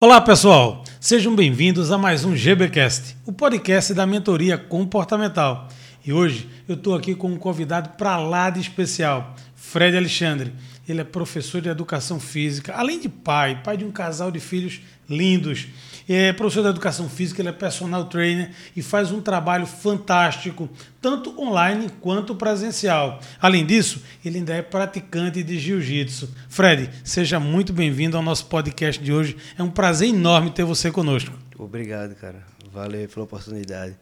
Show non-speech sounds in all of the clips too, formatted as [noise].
Olá pessoal, sejam bem-vindos a mais um GBcast, o podcast da mentoria comportamental. E hoje eu estou aqui com um convidado para lá de especial, Fred Alexandre. Ele é professor de educação física, além de pai, pai de um casal de filhos lindos. É professor de educação física, ele é personal trainer e faz um trabalho fantástico, tanto online quanto presencial. Além disso, ele ainda é praticante de jiu-jitsu. Fred, seja muito bem-vindo ao nosso podcast de hoje. É um prazer enorme ter você conosco. Obrigado, cara. Valeu pela oportunidade.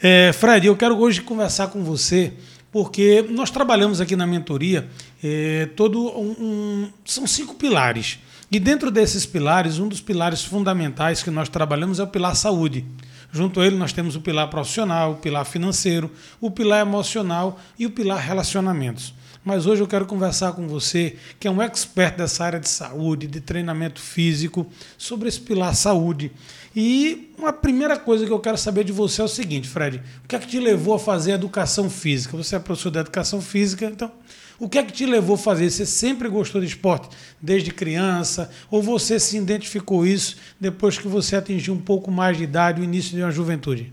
É, Fred, eu quero hoje conversar com você porque nós trabalhamos aqui na mentoria é, todo um, um, são cinco pilares e dentro desses pilares um dos pilares fundamentais que nós trabalhamos é o pilar saúde junto a ele nós temos o pilar profissional o pilar financeiro o pilar emocional e o pilar relacionamentos mas hoje eu quero conversar com você, que é um expert dessa área de saúde, de treinamento físico, sobre esse pilar saúde. E uma primeira coisa que eu quero saber de você é o seguinte, Fred: o que é que te levou a fazer educação física? Você é professor de educação física, então o que é que te levou a fazer? Você sempre gostou de esporte desde criança? Ou você se identificou isso depois que você atingiu um pouco mais de idade, o início de uma juventude?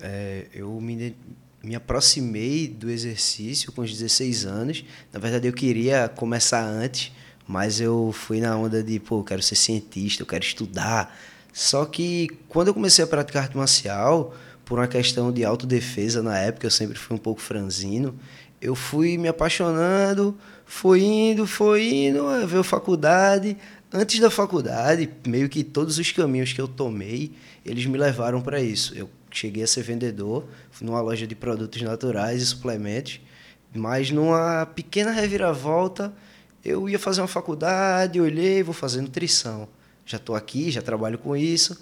É, eu me, me aproximei do exercício com os 16 anos. Na verdade, eu queria começar antes, mas eu fui na onda de, pô, eu quero ser cientista, eu quero estudar. Só que quando eu comecei a praticar arte marcial, por uma questão de autodefesa na época, eu sempre fui um pouco franzino, eu fui me apaixonando, foi indo, foi indo, veio faculdade. Antes da faculdade, meio que todos os caminhos que eu tomei, eles me levaram para isso. Eu cheguei a ser vendedor numa loja de produtos naturais e suplementos, mas numa pequena reviravolta, eu ia fazer uma faculdade, olhei, vou fazer nutrição. Já estou aqui, já trabalho com isso,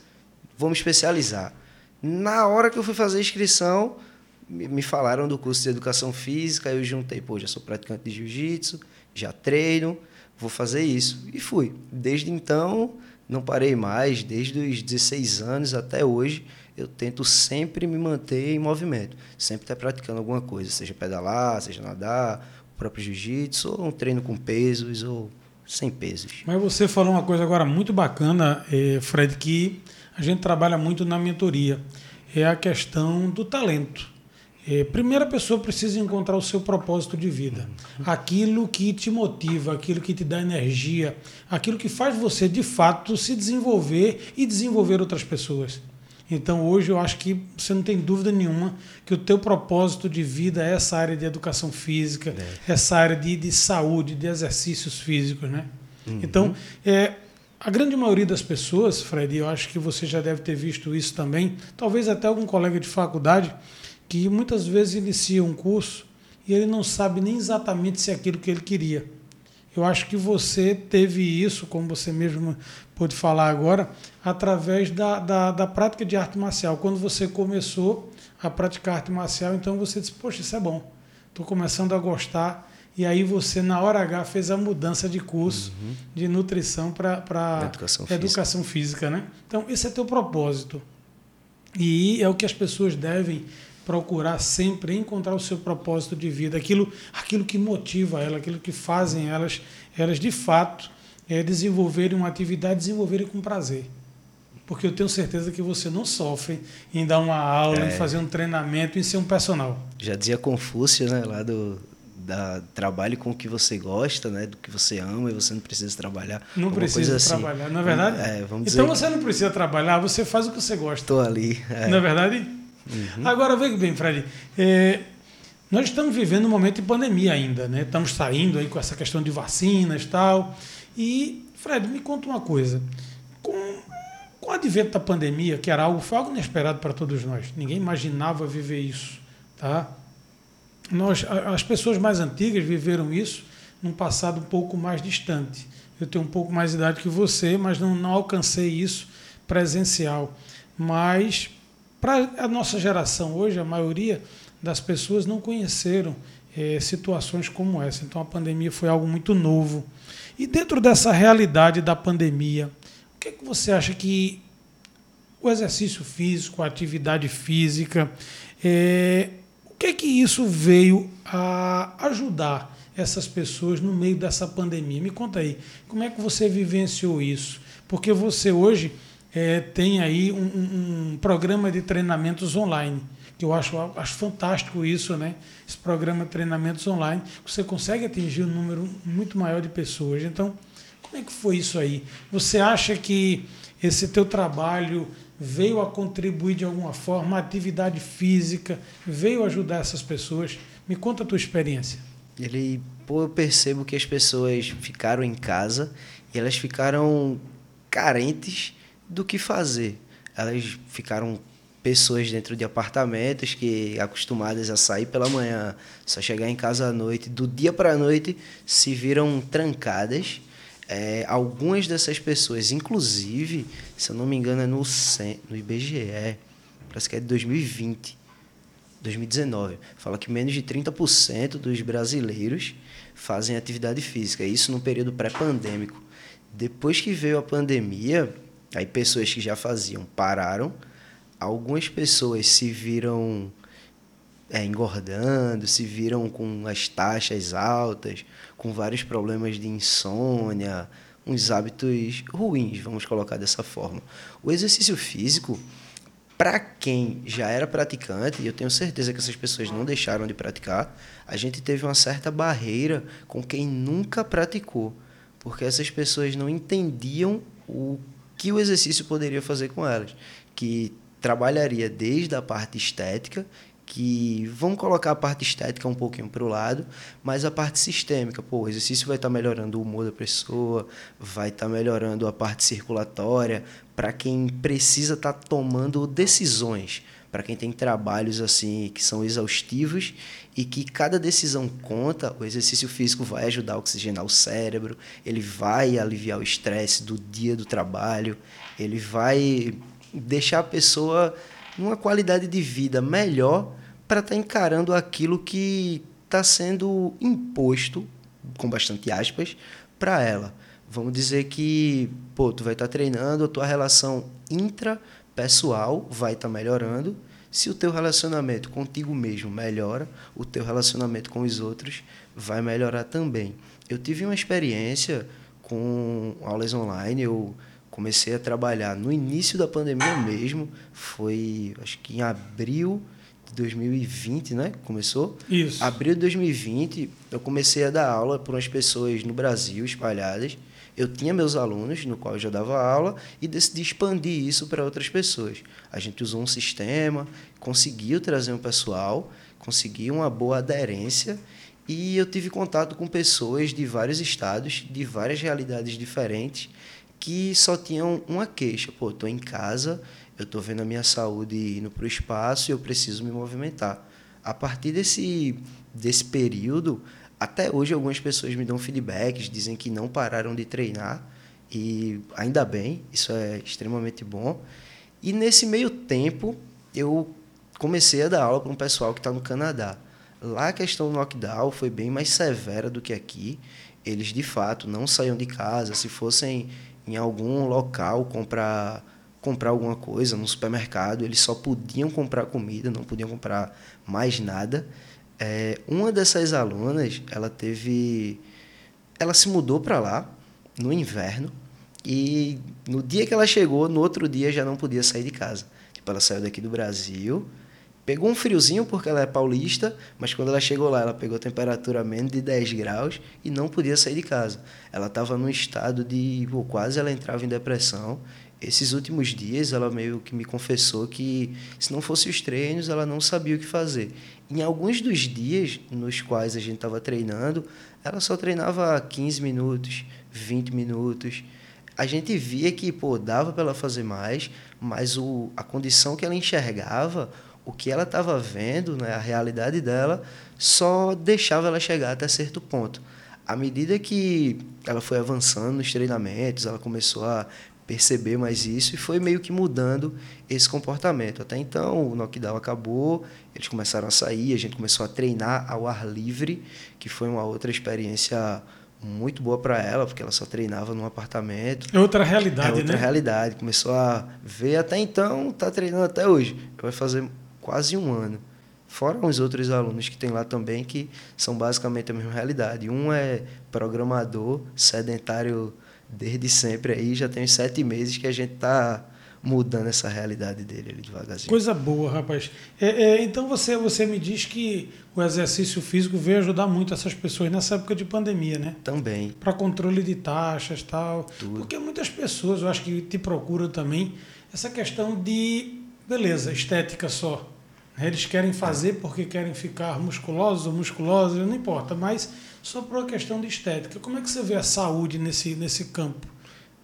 vou me especializar. Na hora que eu fui fazer a inscrição, me falaram do curso de educação física, eu juntei, pô, já sou praticante de jiu-jitsu, já treino, vou fazer isso. E fui. Desde então, não parei mais, desde os 16 anos até hoje, eu tento sempre me manter em movimento, sempre estar praticando alguma coisa, seja pedalar, seja nadar, o próprio jiu-jitsu, ou um treino com pesos, ou sem pesos. Mas você falou uma coisa agora muito bacana, eh, Fred, que a gente trabalha muito na mentoria, é a questão do talento. É, primeiro a pessoa precisa encontrar o seu propósito de vida, aquilo que te motiva, aquilo que te dá energia, aquilo que faz você de fato se desenvolver e desenvolver outras pessoas. Então hoje eu acho que você não tem dúvida nenhuma que o teu propósito de vida é essa área de educação física, é. essa área de, de saúde, de exercícios físicos, né? Uhum. Então, é, a grande maioria das pessoas, Fred, eu acho que você já deve ter visto isso também, talvez até algum colega de faculdade, que muitas vezes inicia um curso e ele não sabe nem exatamente se é aquilo que ele queria. Eu acho que você teve isso, como você mesmo pôde falar agora, através da, da, da, prática de arte marcial. Quando você começou a praticar arte marcial, então você disse, poxa, isso é bom. Estou começando a gostar. E aí você, na hora H, fez a mudança de curso uhum. de nutrição para educação, educação física. né? Então, esse é teu propósito. E é o que as pessoas devem procurar sempre encontrar o seu propósito de vida, aquilo, aquilo que motiva ela, aquilo que fazem elas, elas de fato é, desenvolverem uma atividade, desenvolverem com prazer. Porque eu tenho certeza que você não sofre em dar uma aula, é. em fazer um treinamento, em ser um personal. Já dizia Confúcio, né, lá do da trabalhe com o que você gosta, né, do que você ama e você não precisa trabalhar. Não precisa assim. trabalhar, não é verdade? É, vamos então você não precisa trabalhar, você faz o que você gosta. Estou ali. É. Não é verdade? Uhum. Agora, veja bem, Fred, é, nós estamos vivendo um momento de pandemia ainda, né? Estamos saindo aí com essa questão de vacinas e tal. E, Fred, me conta uma coisa. Com, com o advento da pandemia, que era algo, foi algo inesperado para todos nós, ninguém imaginava viver isso, tá? Nós, as pessoas mais antigas viveram isso num passado um pouco mais distante. Eu tenho um pouco mais de idade que você, mas não, não alcancei isso presencial. Mas para a nossa geração hoje, a maioria das pessoas não conheceram é, situações como essa. Então a pandemia foi algo muito novo. E dentro dessa realidade da pandemia, o que, é que você acha que o exercício físico, a atividade física, é, o que é que isso veio a ajudar essas pessoas no meio dessa pandemia? Me conta aí, como é que você vivenciou isso? porque você hoje é, tem aí um, um, programa de treinamentos online, que eu acho, acho fantástico isso, né? Esse programa de treinamentos online, você consegue atingir um número muito maior de pessoas. Então, como é que foi isso aí? Você acha que esse teu trabalho veio a contribuir de alguma forma, a atividade física veio ajudar essas pessoas? Me conta a tua experiência. Ele, pô, eu percebo que as pessoas ficaram em casa e elas ficaram carentes do que fazer. Elas ficaram pessoas dentro de apartamentos que acostumadas a sair pela manhã, só chegar em casa à noite, do dia para a noite se viram trancadas. É, algumas dessas pessoas, inclusive, se eu não me engano, é no, no IBGE, parece que é de 2020, 2019, fala que menos de 30% dos brasileiros fazem atividade física, isso no período pré-pandêmico. Depois que veio a pandemia, aí pessoas que já faziam pararam, algumas pessoas se viram é, engordando, se viram com as taxas altas, com vários problemas de insônia, uns hábitos ruins, vamos colocar dessa forma. O exercício físico, para quem já era praticante, e eu tenho certeza que essas pessoas não deixaram de praticar, a gente teve uma certa barreira com quem nunca praticou, porque essas pessoas não entendiam o que o exercício poderia fazer com elas, que trabalharia desde a parte estética que vão colocar a parte estética um pouquinho para o lado, mas a parte sistêmica, pô, o exercício vai estar tá melhorando o humor da pessoa, vai estar tá melhorando a parte circulatória, para quem precisa estar tá tomando decisões, para quem tem trabalhos assim que são exaustivos e que cada decisão conta, o exercício físico vai ajudar a oxigenar o cérebro, ele vai aliviar o estresse do dia do trabalho, ele vai deixar a pessoa numa qualidade de vida melhor para estar tá encarando aquilo que está sendo imposto, com bastante aspas, para ela. Vamos dizer que, pô, tu vai estar tá treinando, a tua relação intrapessoal vai estar tá melhorando. Se o teu relacionamento contigo mesmo melhora, o teu relacionamento com os outros vai melhorar também. Eu tive uma experiência com aulas online, eu comecei a trabalhar no início da pandemia mesmo, foi acho que em abril de 2020, né? Começou? Isso. Abril de 2020, eu comecei a dar aula para umas pessoas no Brasil espalhadas. Eu tinha meus alunos, no qual eu já dava aula, e decidi expandir isso para outras pessoas. A gente usou um sistema, conseguiu trazer um pessoal, conseguiu uma boa aderência e eu tive contato com pessoas de vários estados, de várias realidades diferentes que só tinham uma queixa. Pô, estou em casa, eu estou vendo a minha saúde indo para o espaço e eu preciso me movimentar. A partir desse, desse período, até hoje algumas pessoas me dão feedbacks, dizem que não pararam de treinar e ainda bem, isso é extremamente bom. E nesse meio tempo, eu comecei a dar aula para um pessoal que está no Canadá. Lá a questão do knockdown foi bem mais severa do que aqui. Eles, de fato, não saíam de casa. Se fossem em algum local comprar comprar alguma coisa no supermercado, eles só podiam comprar comida, não podiam comprar mais nada. É, uma dessas alunas, ela teve, ela se mudou para lá no inverno e no dia que ela chegou, no outro dia já não podia sair de casa. Tipo, ela saiu daqui do Brasil, Pegou um friozinho porque ela é paulista, mas quando ela chegou lá, ela pegou temperatura menos de 10 graus e não podia sair de casa. Ela estava num estado de. Pô, quase ela entrava em depressão. Esses últimos dias, ela meio que me confessou que, se não fosse os treinos, ela não sabia o que fazer. Em alguns dos dias nos quais a gente estava treinando, ela só treinava 15 minutos, 20 minutos. A gente via que, pô, dava para ela fazer mais, mas o, a condição que ela enxergava o que ela estava vendo, né, a realidade dela, só deixava ela chegar até certo ponto. À medida que ela foi avançando nos treinamentos, ela começou a perceber mais isso e foi meio que mudando esse comportamento. Até então, o knockdown acabou, eles começaram a sair, a gente começou a treinar ao ar livre, que foi uma outra experiência muito boa para ela, porque ela só treinava num apartamento. É outra realidade, é outra né? realidade. Começou a ver até então, está treinando até hoje. Vai fazer quase um ano. Fora os outros alunos que tem lá também, que são basicamente a mesma realidade. Um é programador, sedentário desde sempre aí, já tem uns sete meses que a gente está mudando essa realidade dele ali devagarzinho. Coisa boa, rapaz. É, é, então você, você me diz que o exercício físico veio ajudar muito essas pessoas nessa época de pandemia, né? Também. Para controle de taxas tal. Tudo. Porque muitas pessoas, eu acho que te procuram também, essa questão de, beleza, estética só. Eles querem fazer porque querem ficar musculosos ou musculosos, não importa, mas só por uma questão de estética. Como é que você vê a saúde nesse, nesse campo?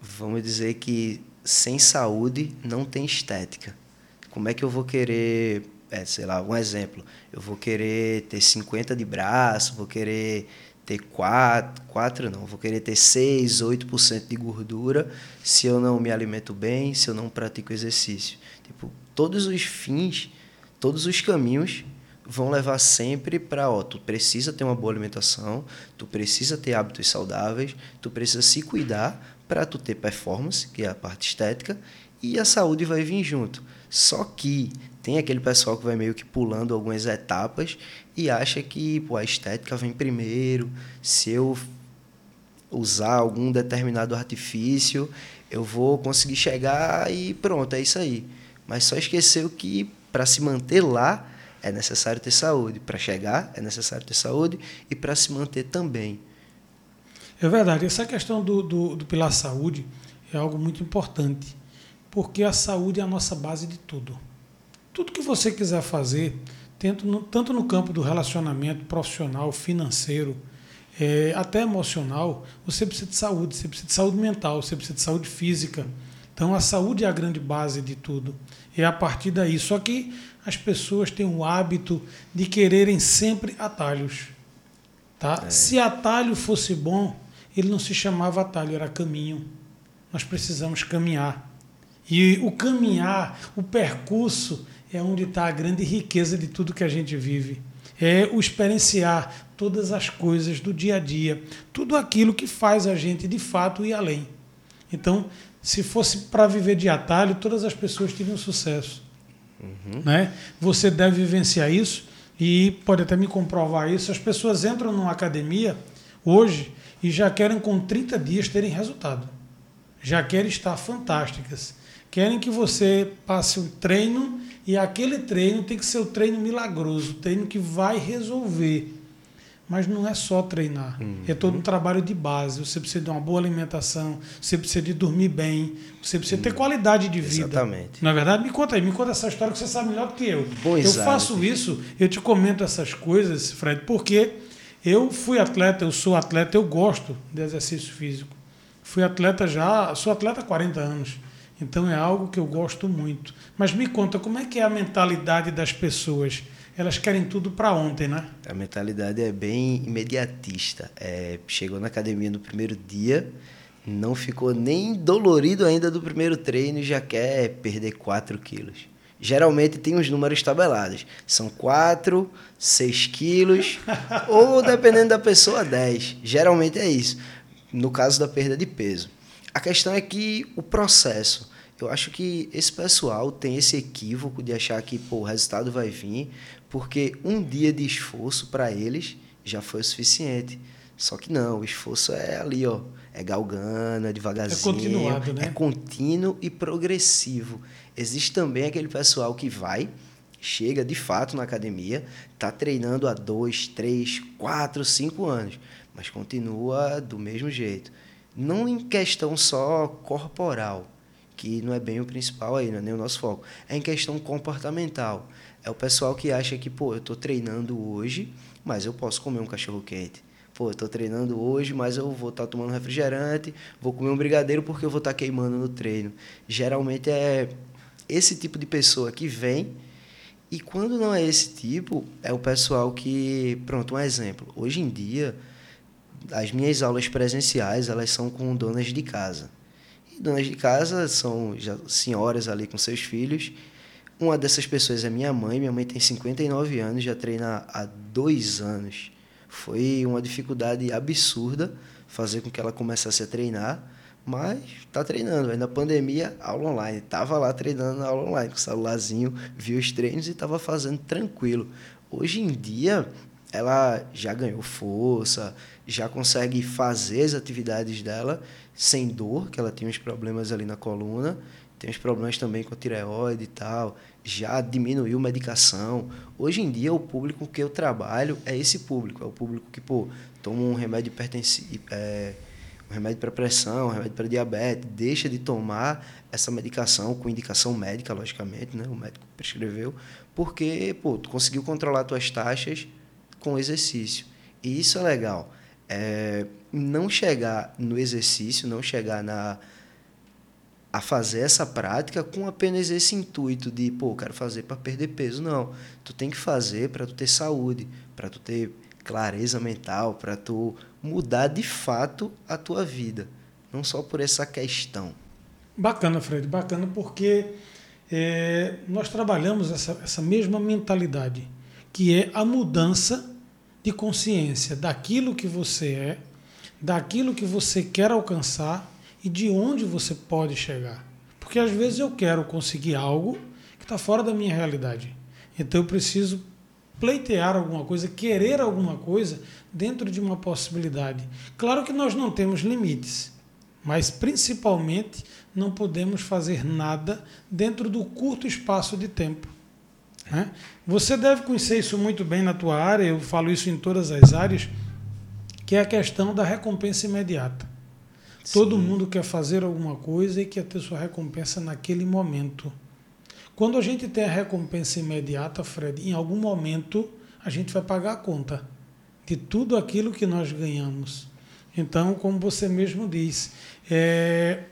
Vamos dizer que sem saúde não tem estética. Como é que eu vou querer, é, sei lá, um exemplo, eu vou querer ter 50 de braço, vou querer ter 4, 4 não, vou querer ter 6, 8% de gordura se eu não me alimento bem, se eu não pratico exercício. Tipo, todos os fins todos os caminhos vão levar sempre para, ó, tu precisa ter uma boa alimentação, tu precisa ter hábitos saudáveis, tu precisa se cuidar para tu ter performance, que é a parte estética, e a saúde vai vir junto. Só que tem aquele pessoal que vai meio que pulando algumas etapas e acha que pô, a estética vem primeiro, se eu usar algum determinado artifício, eu vou conseguir chegar e pronto, é isso aí. Mas só esqueceu que para se manter lá é necessário ter saúde. Para chegar é necessário ter saúde e para se manter também. É verdade. Essa questão do, do, do pilar saúde é algo muito importante, porque a saúde é a nossa base de tudo. Tudo que você quiser fazer, tanto no, tanto no campo do relacionamento profissional, financeiro, é, até emocional, você precisa de saúde, você precisa de saúde mental, você precisa de saúde física. Então a saúde é a grande base de tudo é a partir daí. Só que as pessoas têm o hábito de quererem sempre atalhos. Tá? É. Se atalho fosse bom, ele não se chamava atalho, era caminho. Nós precisamos caminhar. E o caminhar, o percurso, é onde está a grande riqueza de tudo que a gente vive. É o experienciar todas as coisas do dia a dia, tudo aquilo que faz a gente de fato ir além. Então, se fosse para viver de atalho, todas as pessoas teriam sucesso. Uhum. Né? Você deve vivenciar isso e pode até me comprovar isso. As pessoas entram numa academia hoje e já querem com 30 dias terem resultado. Já querem estar fantásticas. Querem que você passe um treino e aquele treino tem que ser o treino milagroso, o treino que vai resolver. Mas não é só treinar, uhum. é todo um trabalho de base. Você precisa de uma boa alimentação, você precisa de dormir bem, você precisa uhum. ter qualidade de vida. Exatamente. Na é verdade, me conta aí, me conta essa história que você sabe melhor do que eu. Bom, eu faço isso, eu te comento essas coisas, Fred, porque eu fui atleta, eu sou atleta, eu gosto de exercício físico. Fui atleta já, sou atleta há 40 anos. Então é algo que eu gosto muito. Mas me conta, como é que é a mentalidade das pessoas? Elas querem tudo para ontem, né? A mentalidade é bem imediatista. É, chegou na academia no primeiro dia, não ficou nem dolorido ainda do primeiro treino e já quer perder 4 quilos. Geralmente tem os números tabelados. São 4, 6 quilos, [laughs] ou dependendo da pessoa, 10. Geralmente é isso. No caso da perda de peso. A questão é que o processo eu acho que esse pessoal tem esse equívoco de achar que pô, o resultado vai vir, porque um dia de esforço para eles já foi o suficiente. Só que não, o esforço é ali, ó, é galgando, é devagarzinho. É continuado, né? É contínuo e progressivo. Existe também aquele pessoal que vai, chega de fato na academia, está treinando há dois, três, quatro, cinco anos, mas continua do mesmo jeito. Não em questão só corporal, que não é bem o principal aí, não é nem o nosso foco. É em questão comportamental. É o pessoal que acha que, pô, eu estou treinando hoje, mas eu posso comer um cachorro quente. Pô, eu estou treinando hoje, mas eu vou estar tá tomando refrigerante, vou comer um brigadeiro porque eu vou estar tá queimando no treino. Geralmente é esse tipo de pessoa que vem e quando não é esse tipo, é o pessoal que, pronto, um exemplo. Hoje em dia, as minhas aulas presenciais, elas são com donas de casa. E donas de casa são já senhoras ali com seus filhos. Uma dessas pessoas é minha mãe. Minha mãe tem 59 anos, já treina há dois anos. Foi uma dificuldade absurda fazer com que ela começasse a treinar, mas está treinando. Aí na pandemia, aula online. Estava lá treinando na aula online, com o celularzinho, viu os treinos e estava fazendo tranquilo. Hoje em dia, ela já ganhou força, já consegue fazer as atividades dela sem dor, que ela tem uns problemas ali na coluna, tem uns problemas também com a tireoide e tal, já diminuiu medicação. Hoje em dia, o público que eu trabalho é esse público, é o público que, pô, toma um remédio hipertensivo, é, um remédio para pressão, um remédio para diabetes, deixa de tomar essa medicação com indicação médica, logicamente, né? O médico prescreveu, porque, pô, tu conseguiu controlar tuas taxas com exercício. E isso é legal. É, não chegar no exercício, não chegar na a fazer essa prática com apenas esse intuito de, pô, quero fazer para perder peso. Não. Tu tem que fazer para tu ter saúde, para tu ter clareza mental, para tu mudar de fato a tua vida, não só por essa questão. Bacana, Fred, bacana porque é, nós trabalhamos essa, essa mesma mentalidade, que é a mudança de consciência daquilo que você é, daquilo que você quer alcançar e de onde você pode chegar. Porque às vezes eu quero conseguir algo que está fora da minha realidade. Então eu preciso pleitear alguma coisa, querer alguma coisa dentro de uma possibilidade. Claro que nós não temos limites, mas principalmente não podemos fazer nada dentro do curto espaço de tempo. Né? Você deve conhecer isso muito bem na tua área, eu falo isso em todas as áreas, que é a questão da recompensa imediata. Todo mundo quer fazer alguma coisa e quer ter sua recompensa naquele momento. Quando a gente tem a recompensa imediata, Fred, em algum momento a gente vai pagar a conta de tudo aquilo que nós ganhamos. Então, como você mesmo diz, é,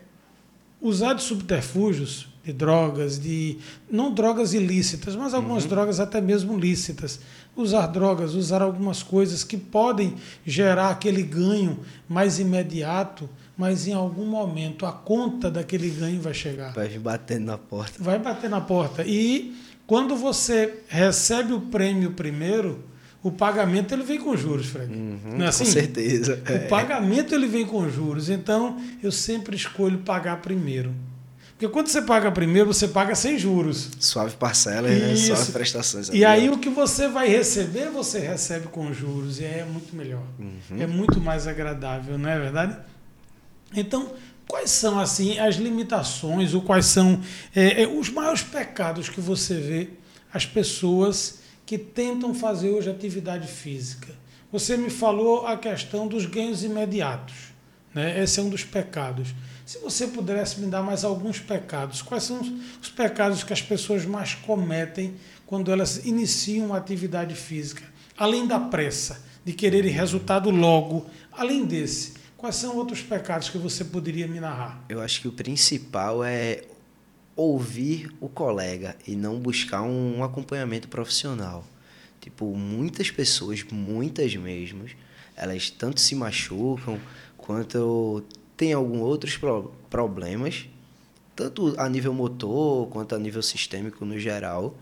usar de subterfúgios, de drogas, de não drogas ilícitas, mas algumas uhum. drogas até mesmo lícitas. Usar drogas, usar algumas coisas que podem gerar aquele ganho mais imediato mas em algum momento a conta daquele ganho vai chegar. Vai batendo na porta. Vai bater na porta. E quando você recebe o prêmio primeiro, o pagamento ele vem com juros, Fred. Uhum, Não é assim? Com certeza. O é. pagamento ele vem com juros. Então, eu sempre escolho pagar primeiro. Porque quando você paga primeiro, você paga sem juros. Suave parcela, né? Suave prestações. E aí o que você vai receber, você recebe com juros. E aí é muito melhor. Uhum. É muito mais agradável, não é verdade? Então, quais são assim as limitações ou quais são é, é, os maiores pecados que você vê as pessoas que tentam fazer hoje atividade física? Você me falou a questão dos ganhos imediatos, né? Esse é um dos pecados. Se você pudesse me dar mais alguns pecados, quais são os pecados que as pessoas mais cometem quando elas iniciam uma atividade física? Além da pressa, de querer resultado logo, além desse, Quais são outros pecados que você poderia me narrar? Eu acho que o principal é ouvir o colega e não buscar um acompanhamento profissional. Tipo, muitas pessoas, muitas mesmo, elas tanto se machucam quanto têm alguns outros problemas, tanto a nível motor quanto a nível sistêmico no geral,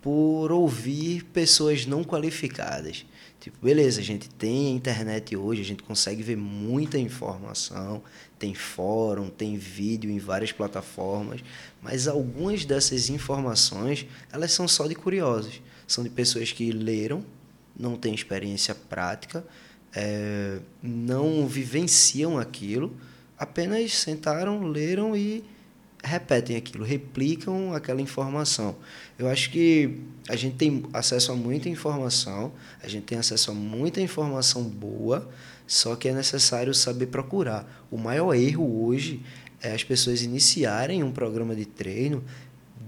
por ouvir pessoas não qualificadas. Tipo, beleza, a gente tem a internet hoje, a gente consegue ver muita informação, tem fórum, tem vídeo em várias plataformas, mas algumas dessas informações, elas são só de curiosos. São de pessoas que leram, não têm experiência prática, é, não vivenciam aquilo, apenas sentaram, leram e repetem aquilo, replicam aquela informação. Eu acho que a gente tem acesso a muita informação, a gente tem acesso a muita informação boa, só que é necessário saber procurar. O maior erro hoje é as pessoas iniciarem um programa de treino,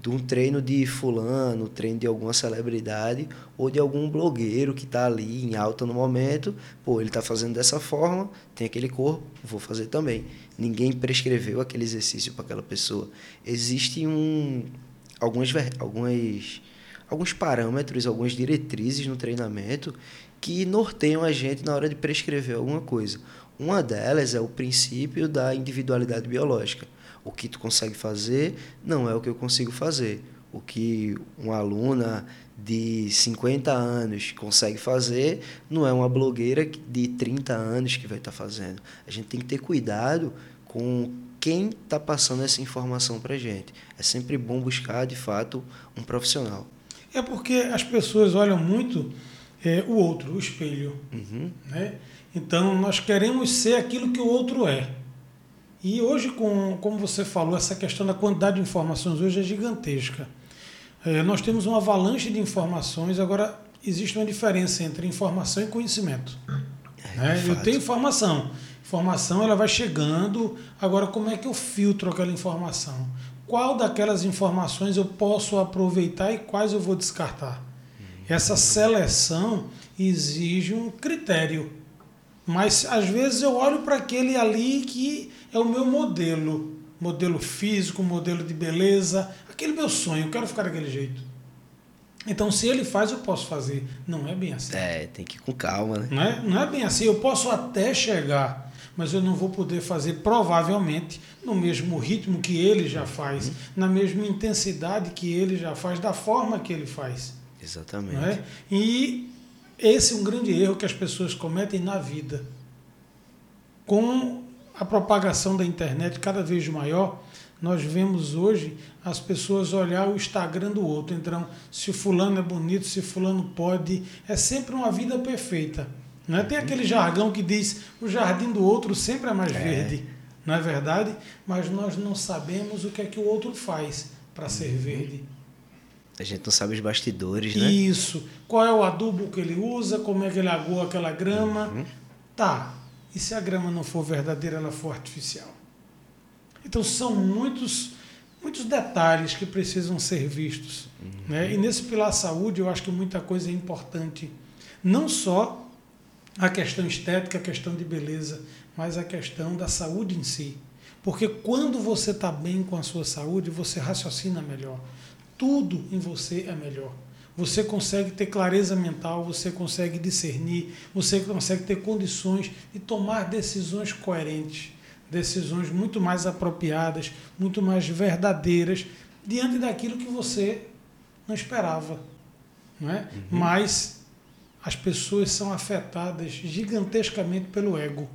de um treino de fulano, treino de alguma celebridade ou de algum blogueiro que está ali em alta no momento. Pô, ele está fazendo dessa forma, tem aquele corpo, vou fazer também. Ninguém prescreveu aquele exercício para aquela pessoa. Existe um algumas algumas alguns parâmetros, algumas diretrizes no treinamento que norteiam a gente na hora de prescrever alguma coisa. Uma delas é o princípio da individualidade biológica o que tu consegue fazer não é o que eu consigo fazer. O que uma aluna de 50 anos consegue fazer não é uma blogueira de 30 anos que vai estar tá fazendo. A gente tem que ter cuidado com quem está passando essa informação para a gente. É sempre bom buscar, de fato, um profissional. É porque as pessoas olham muito é, o outro, o espelho. Uhum. Né? Então, nós queremos ser aquilo que o outro é. E hoje, com, como você falou, essa questão da quantidade de informações hoje é gigantesca. É, nós temos uma avalanche de informações, agora existe uma diferença entre informação e conhecimento. É, né? Eu tenho informação. Informação ela vai chegando. Agora, como é que eu filtro aquela informação? Qual daquelas informações eu posso aproveitar e quais eu vou descartar? Essa seleção exige um critério. Mas às vezes eu olho para aquele ali que é o meu modelo, modelo físico, modelo de beleza, aquele meu sonho, eu quero ficar daquele jeito. Então, se ele faz, eu posso fazer. Não é bem assim. É, tem que ir com calma, né? Não é, não é bem assim. Eu posso até chegar, mas eu não vou poder fazer, provavelmente, no mesmo ritmo que ele já faz, uhum. na mesma intensidade que ele já faz, da forma que ele faz. Exatamente. É? E esse é um grande erro que as pessoas cometem na vida. Com a propagação da internet cada vez maior, nós vemos hoje as pessoas olhar o Instagram do outro. Então, se fulano é bonito, se fulano pode, é sempre uma vida perfeita. Não é? Tem aquele jargão que diz o jardim do outro sempre é mais é. verde, não é verdade? Mas nós não sabemos o que é que o outro faz para ser uhum. verde. A gente não sabe os bastidores, né? Isso. Qual é o adubo que ele usa, como é que ele agoa aquela grama. Uhum. Tá. E se a grama não for verdadeira, ela for artificial? Então são muitos muitos detalhes que precisam ser vistos. Uhum. Né? E nesse pilar saúde, eu acho que muita coisa é importante. Não só a questão estética, a questão de beleza, mas a questão da saúde em si. Porque quando você está bem com a sua saúde, você raciocina melhor. Tudo em você é melhor. Você consegue ter clareza mental, você consegue discernir, você consegue ter condições de tomar decisões coerentes decisões muito mais apropriadas, muito mais verdadeiras, diante daquilo que você não esperava. Não é? Uhum. Mas as pessoas são afetadas gigantescamente pelo ego.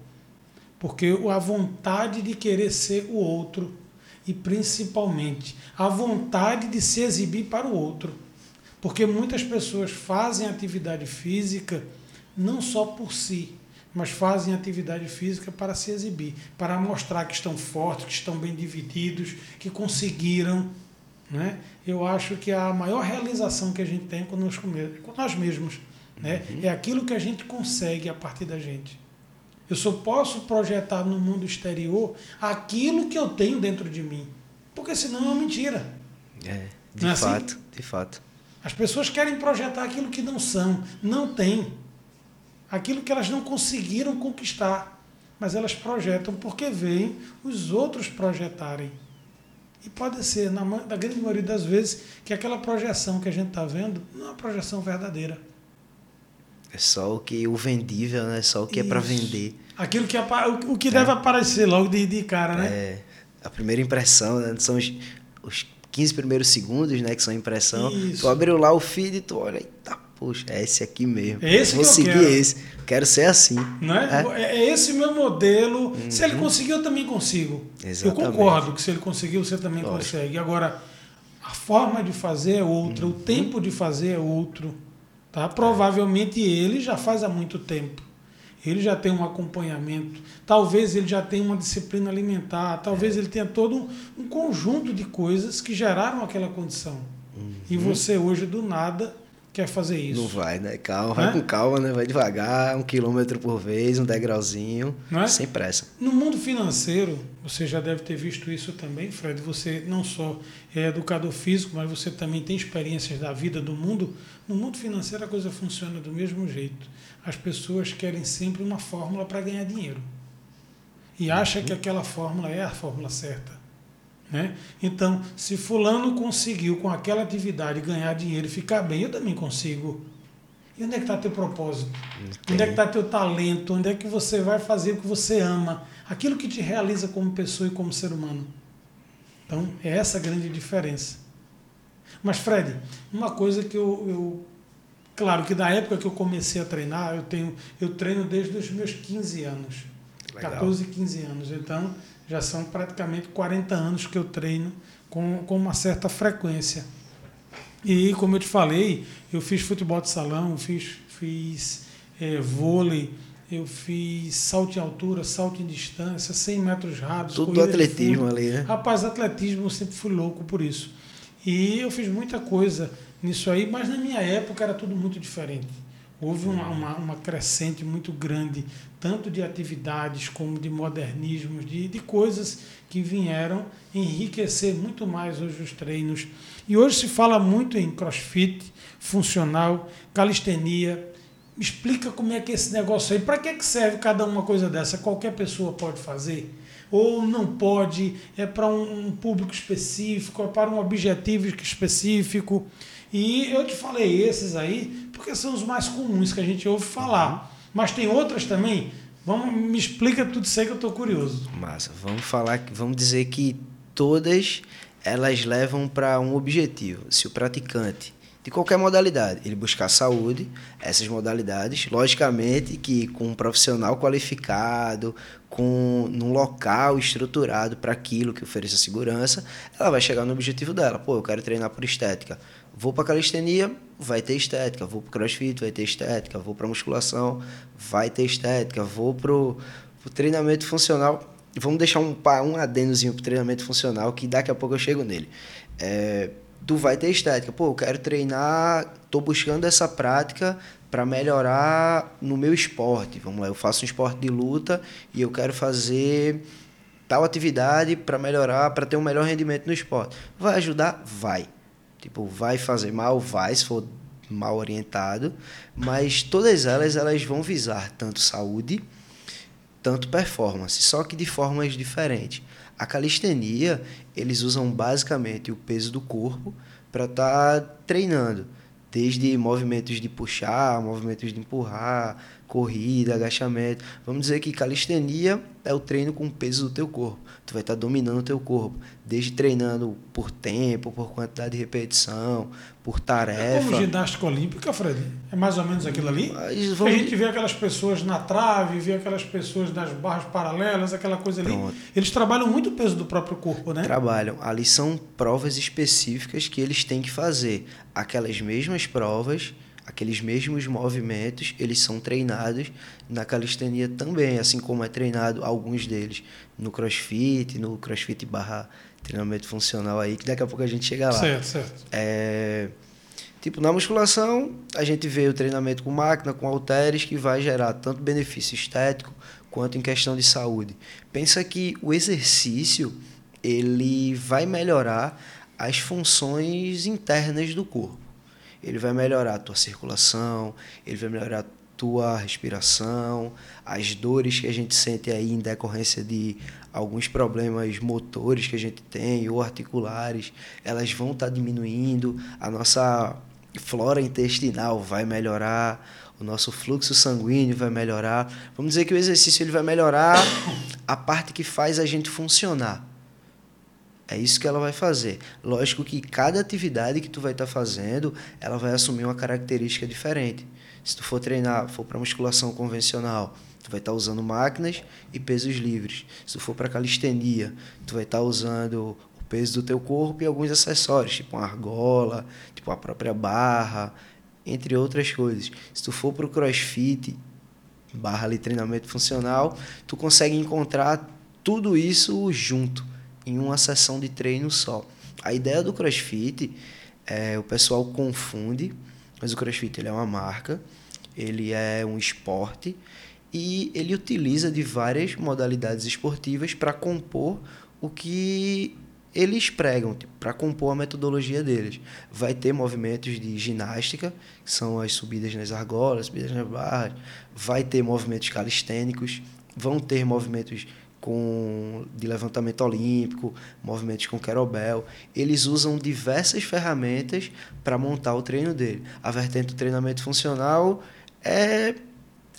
Porque a vontade de querer ser o outro e principalmente a vontade de se exibir para o outro. Porque muitas pessoas fazem atividade física não só por si, mas fazem atividade física para se exibir, para mostrar que estão fortes, que estão bem divididos, que conseguiram. Né? Eu acho que a maior realização que a gente tem conosco mesmo, com nós mesmos, né? Uhum. é aquilo que a gente consegue a partir da gente. Eu só posso projetar no mundo exterior aquilo que eu tenho dentro de mim, porque senão é uma mentira. É, de é fato, assim? de fato. As pessoas querem projetar aquilo que não são, não tem aquilo que elas não conseguiram conquistar, mas elas projetam porque veem os outros projetarem. E pode ser, na, na grande maioria das vezes, que aquela projeção que a gente está vendo não é uma projeção verdadeira. É só o que o vendível, né? É só o que Isso. é para vender. Aquilo que o que deve é. aparecer logo de, de cara, né? É. A primeira impressão, né? São os, os 15 primeiros segundos, né? Que são impressão. Isso. Tu abriu lá o feed e tu olha, eita Poxa, é esse aqui mesmo. É esse Vou que seguir quero. esse. Quero ser assim. Não é? É? é esse meu modelo. Uhum. Se ele uhum. conseguiu, eu também consigo. Exatamente. Eu concordo que se ele conseguiu, você também Lógico. consegue. Agora, a forma de fazer é outra, uhum. o tempo de fazer é outro. Tá? Provavelmente ele já faz há muito tempo. Ele já tem um acompanhamento, talvez ele já tenha uma disciplina alimentar, talvez ele tenha todo um, um, conjunto de coisas que geraram aquela condição. Uhum. E você hoje, do nada, quer fazer isso. Não vai, né? Calma, vai com calma, né? Vai devagar, um quilômetro por vez, um degrauzinho, é? sem pressa. No mundo financeiro, você já deve ter visto isso também, Fred. Você não só é educador físico, mas você também tem experiências da vida, do mundo. No mundo financeiro a coisa funciona do mesmo jeito. As pessoas querem sempre uma fórmula para ganhar dinheiro. E acham que aquela fórmula é a fórmula certa. Né? Então, se fulano conseguiu com aquela atividade ganhar dinheiro e ficar bem, eu também consigo. E onde é que está teu propósito? Entendi. Onde é que está teu talento? Onde é que você vai fazer o que você ama? Aquilo que te realiza como pessoa e como ser humano. Então, é essa a grande diferença. Mas, Fred, uma coisa que eu, eu Claro que da época que eu comecei a treinar, eu, tenho, eu treino desde os meus 15 anos. Legal. 14, 15 anos. Então, já são praticamente 40 anos que eu treino com, com uma certa frequência. E como eu te falei, eu fiz futebol de salão, fiz fiz é, vôlei, eu fiz salto em altura, salto em distância, 100 metros rasos. Tudo do atletismo ali, né? Rapaz, atletismo eu sempre fui louco por isso. E eu fiz muita coisa nisso aí, mas na minha época era tudo muito diferente. Houve uma, uma, uma crescente muito grande, tanto de atividades como de modernismos, de, de coisas que vieram enriquecer muito mais hoje os treinos. E hoje se fala muito em crossfit, funcional, calistenia. Explica como é que é esse negócio aí, para que, que serve cada uma coisa dessa? Qualquer pessoa pode fazer? Ou não pode? É para um público específico, é para um objetivo específico? E eu te falei esses aí, porque são os mais comuns que a gente ouve falar. Mas tem outras também? Vamos, me explica tudo isso aí que eu estou curioso. Massa, vamos falar, vamos dizer que todas elas levam para um objetivo. Se o praticante de qualquer modalidade, ele buscar saúde, essas modalidades, logicamente que com um profissional qualificado, com num local estruturado para aquilo que ofereça segurança, ela vai chegar no objetivo dela. Pô, eu quero treinar por estética. Vou para calistenia, vai ter estética. Vou para crossfit, vai ter estética. Vou para musculação, vai ter estética. Vou para o treinamento funcional. Vamos deixar um, um adenozinho para treinamento funcional, que daqui a pouco eu chego nele. É, tu vai ter estética. Pô, eu quero treinar, tô buscando essa prática para melhorar no meu esporte. Vamos lá, eu faço um esporte de luta e eu quero fazer tal atividade para melhorar, para ter um melhor rendimento no esporte. Vai ajudar? Vai. Tipo, vai fazer mal? Vai, se for mal orientado, mas todas elas elas vão visar tanto saúde, tanto performance, só que de formas diferentes. A calistenia, eles usam basicamente o peso do corpo para estar tá treinando, desde movimentos de puxar, movimentos de empurrar, corrida, agachamento. Vamos dizer que calistenia é o treino com o peso do teu corpo. Tu vai estar tá dominando o teu corpo, desde treinando por tempo, por quantidade de repetição, por tarefa. É como ginástica olímpica, Fred? É mais ou menos aquilo ali? Vamos... A gente vê aquelas pessoas na trave, vê aquelas pessoas nas barras paralelas, aquela coisa ali. Pronto. Eles trabalham muito o peso do próprio corpo, né? Trabalham. Ali são provas específicas que eles têm que fazer. Aquelas mesmas provas aqueles mesmos movimentos, eles são treinados na calistenia também, assim como é treinado alguns deles no crossfit, no crossfit barra treinamento funcional aí, que daqui a pouco a gente chega lá. Certo, certo. É, tipo, na musculação, a gente vê o treinamento com máquina, com halteres, que vai gerar tanto benefício estético quanto em questão de saúde. Pensa que o exercício, ele vai melhorar as funções internas do corpo ele vai melhorar a tua circulação, ele vai melhorar a tua respiração, as dores que a gente sente aí em decorrência de alguns problemas motores que a gente tem ou articulares, elas vão estar tá diminuindo, a nossa flora intestinal vai melhorar, o nosso fluxo sanguíneo vai melhorar. Vamos dizer que o exercício ele vai melhorar a parte que faz a gente funcionar. É isso que ela vai fazer. Lógico que cada atividade que tu vai estar tá fazendo, ela vai assumir uma característica diferente. Se tu for treinar, for para musculação convencional, tu vai estar tá usando máquinas e pesos livres. Se tu for para calistenia, tu vai estar tá usando o peso do teu corpo e alguns acessórios, tipo uma argola, tipo a própria barra, entre outras coisas. Se tu for para o crossfit, barra ali treinamento funcional, tu consegue encontrar tudo isso junto em uma sessão de treino só. A ideia do CrossFit, é, o pessoal confunde, mas o CrossFit ele é uma marca, ele é um esporte e ele utiliza de várias modalidades esportivas para compor o que eles pregam, tipo, para compor a metodologia deles. Vai ter movimentos de ginástica, que são as subidas nas argolas, subidas nas barras, vai ter movimentos calistênicos, vão ter movimentos com de levantamento olímpico, movimentos com kettlebell. Eles usam diversas ferramentas para montar o treino dele. A vertente do treinamento funcional é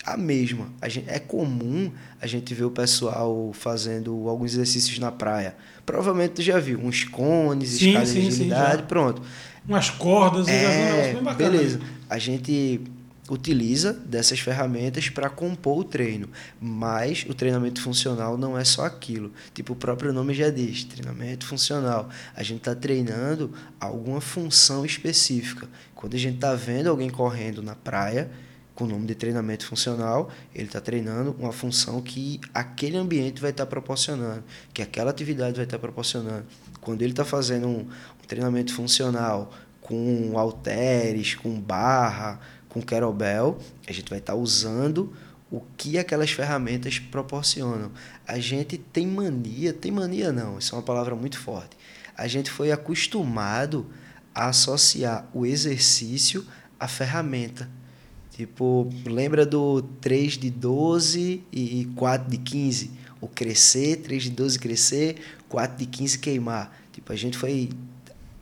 a mesma. A gente, é comum a gente ver o pessoal fazendo alguns exercícios na praia. Provavelmente tu já viu uns cones, sim, escadas sim, de agilidade, sim, pronto. Umas cordas, é, bem bacana. Beleza. A gente utiliza dessas ferramentas para compor o treino, mas o treinamento funcional não é só aquilo. Tipo, o próprio nome já diz, treinamento funcional. A gente está treinando alguma função específica. Quando a gente está vendo alguém correndo na praia, com o nome de treinamento funcional, ele está treinando uma função que aquele ambiente vai estar tá proporcionando, que aquela atividade vai estar tá proporcionando. Quando ele está fazendo um, um, treinamento funcional com halteres, com barra, com kettlebell, a gente vai estar tá usando o que aquelas ferramentas proporcionam. A gente tem mania, tem mania não, isso é uma palavra muito forte. A gente foi acostumado a associar o exercício à ferramenta. Tipo, lembra do 3 de 12 e 4 de 15? O crescer, 3 de 12 crescer, 4 de 15 queimar. Tipo, a gente foi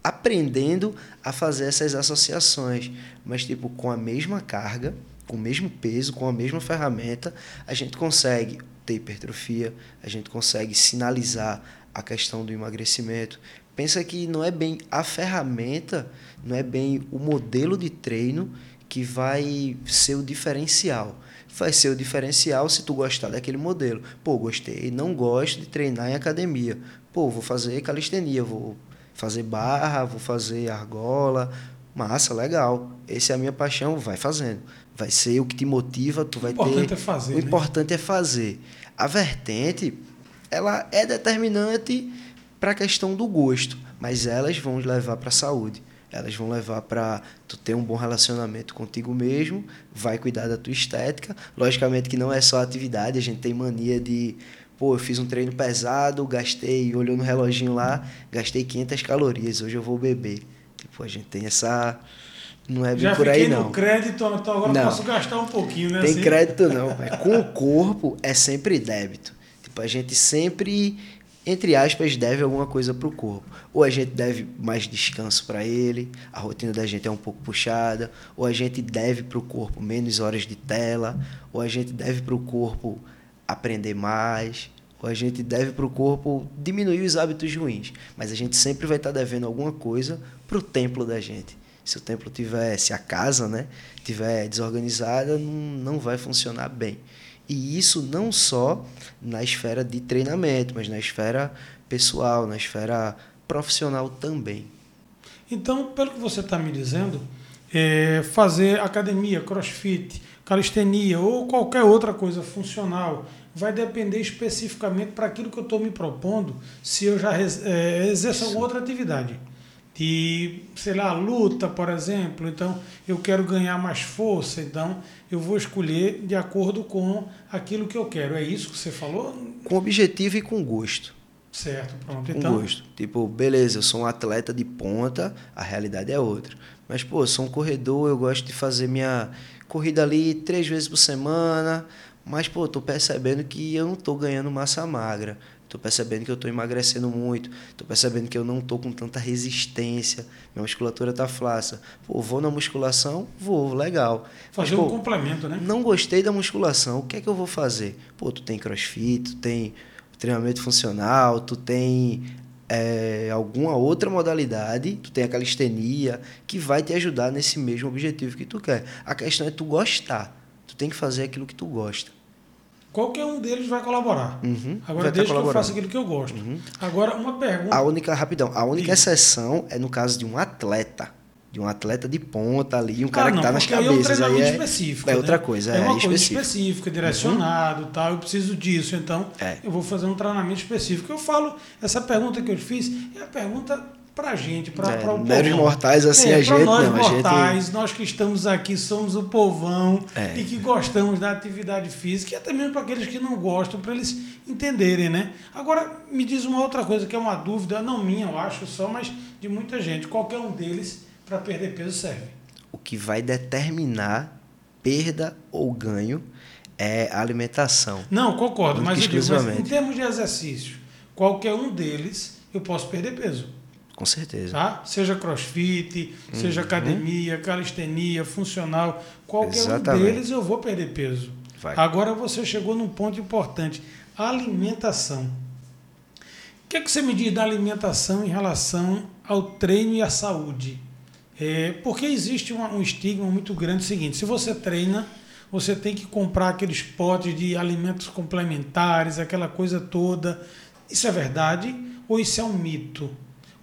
aprendendo a fazer essas associações, mas tipo com a mesma carga, com o mesmo peso, com a mesma ferramenta, a gente consegue ter hipertrofia, a gente consegue sinalizar a questão do emagrecimento. Pensa que não é bem a ferramenta, não é bem o modelo de treino que vai ser o diferencial. Vai ser o diferencial se tu gostar daquele modelo. Pô, gostei, não gosto de treinar em academia. Pô, vou fazer calistenia, vou fazer barra, vou fazer argola. Massa, legal. Essa é a minha paixão, vai fazendo. Vai ser o que te motiva, tu vai ter. O importante ter... é fazer. O né? importante é fazer. A vertente, ela é determinante para a questão do gosto, mas elas vão levar para a saúde elas vão levar para tu ter um bom relacionamento contigo mesmo, vai cuidar da tua estética. Logicamente que não é só atividade, a gente tem mania de, pô, eu fiz um treino pesado, gastei, olhou no reloginho lá, gastei 500 calorias, hoje eu vou beber. Tipo, a gente tem essa não é bem Já por aí não. no crédito, então agora não. posso gastar um pouquinho, né? Tem assim? crédito não, com o corpo é sempre débito. Tipo, a gente sempre entre aspas, deve alguma coisa para o corpo. Ou a gente deve mais descanso para ele, a rotina da gente é um pouco puxada, ou a gente deve para o corpo menos horas de tela, ou a gente deve para o corpo aprender mais, ou a gente deve para o corpo diminuir os hábitos ruins. Mas a gente sempre vai estar tá devendo alguma coisa para o templo da gente. Se o templo tiver, se a casa, né, tiver desorganizada, não, não vai funcionar bem. E isso não só na esfera de treinamento, mas na esfera pessoal, na esfera profissional também. Então, pelo que você está me dizendo, é fazer academia, crossfit, calistenia ou qualquer outra coisa funcional vai depender especificamente para aquilo que eu estou me propondo, se eu já é, exerço alguma outra atividade de, sei lá, luta, por exemplo. Então, eu quero ganhar mais força, então eu vou escolher de acordo com aquilo que eu quero. É isso que você falou? Com objetivo e com gosto. Certo, pronto. Com então, gosto. Tipo, beleza, eu sou um atleta de ponta, a realidade é outra. Mas, pô, eu sou um corredor, eu gosto de fazer minha corrida ali três vezes por semana, mas, pô, tô percebendo que eu não tô ganhando massa magra. Estou percebendo que eu estou emagrecendo muito. Estou percebendo que eu não estou com tanta resistência. Minha musculatura está flácida. Pô, vou na musculação? Vou, legal. Fazer Mas, pô, um complemento, né? Não gostei da musculação. O que é que eu vou fazer? Pô, tu tem crossfit, tu tem treinamento funcional, tu tem é, alguma outra modalidade, tu tem a calistenia, que vai te ajudar nesse mesmo objetivo que tu quer. A questão é tu gostar. Tu tem que fazer aquilo que tu gosta. Qualquer um deles vai colaborar. Uhum, Agora, vai deixa que eu faça aquilo que eu gosto. Uhum. Agora, uma pergunta. A única, rapidão, a única Isso. exceção é no caso de um atleta. De um atleta de ponta ali, um cara ah, não, que está nas cabeças. Aí é, um aí é, específico, é né? outra coisa. É, é uma coisa específica, direcionado, uhum. tal. Eu preciso disso, então é. eu vou fazer um treinamento específico. Eu falo, essa pergunta que eu fiz é a pergunta para a gente, para é, o meros mortais assim é, a gente nós não, mortais, gente... nós que estamos aqui somos o povão é. e que gostamos da atividade física e até mesmo para aqueles que não gostam para eles entenderem, né? Agora me diz uma outra coisa que é uma dúvida não minha, eu acho só, mas de muita gente. Qualquer um deles para perder peso serve. O que vai determinar perda ou ganho é a alimentação. Não, concordo, mas, digo, mas em termos de exercício, qualquer um deles eu posso perder peso. Com certeza. Tá? Seja crossfit, uhum. seja academia, calistenia, funcional, qualquer Exatamente. um deles eu vou perder peso. Vai. Agora você chegou num ponto importante: alimentação. O que, é que você me diz da alimentação em relação ao treino e à saúde? É, porque existe um, um estigma muito grande é seguinte: se você treina, você tem que comprar aqueles potes de alimentos complementares, aquela coisa toda. Isso é verdade ou isso é um mito?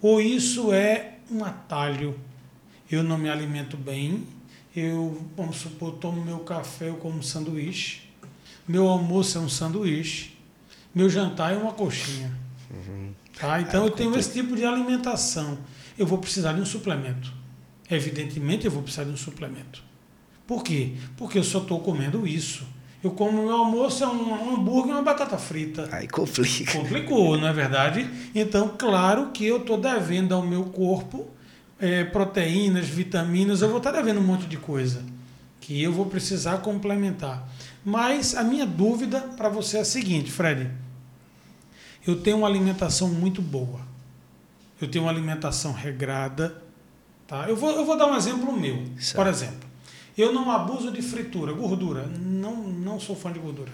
Ou isso é um atalho? Eu não me alimento bem, eu, vamos supor, tomo meu café, eu como um sanduíche. Meu almoço é um sanduíche. Meu jantar é uma coxinha. Uhum. Tá? Então é, eu tenho esse tipo de alimentação. Eu vou precisar de um suplemento. Evidentemente eu vou precisar de um suplemento. Por quê? Porque eu só estou comendo isso. Eu como meu almoço é um, hambúrguer e uma batata frita. Aí complica. Complicou, não é verdade? Então, claro que eu estou devendo ao meu corpo é, proteínas, vitaminas, eu vou estar devendo um monte de coisa que eu vou precisar complementar. Mas a minha dúvida para você é a seguinte, Fred. Eu tenho uma alimentação muito boa. Eu tenho uma alimentação regrada. Tá? Eu, vou, eu vou dar um exemplo meu. Certo. Por exemplo, eu não abuso de fritura, gordura. Não, não sou fã de gordura.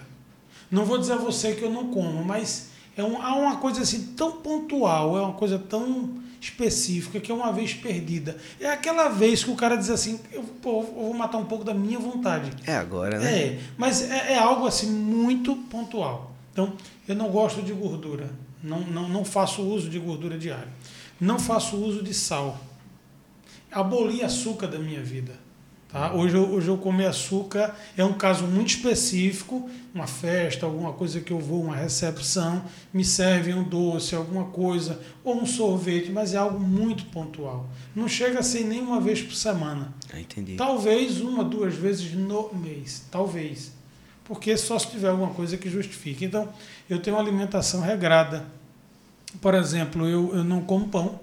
Não vou dizer a você que eu não como, mas é um, há uma coisa assim tão pontual, é uma coisa tão específica que é uma vez perdida. É aquela vez que o cara diz assim, eu, pô, eu vou matar um pouco da minha vontade. É agora, né? É, mas é, é algo assim muito pontual. Então, eu não gosto de gordura. Não, não, não faço uso de gordura diária. Não faço uso de sal. Aboli açúcar da minha vida. Tá? Hoje, eu, hoje eu comer açúcar é um caso muito específico, uma festa, alguma coisa que eu vou, uma recepção, me serve um doce, alguma coisa, ou um sorvete, mas é algo muito pontual. Não chega a ser nem uma vez por semana. Ah, entendi. Talvez uma, duas vezes no mês. Talvez. Porque só se tiver alguma coisa que justifique. Então, eu tenho uma alimentação regrada. Por exemplo, eu, eu não como pão,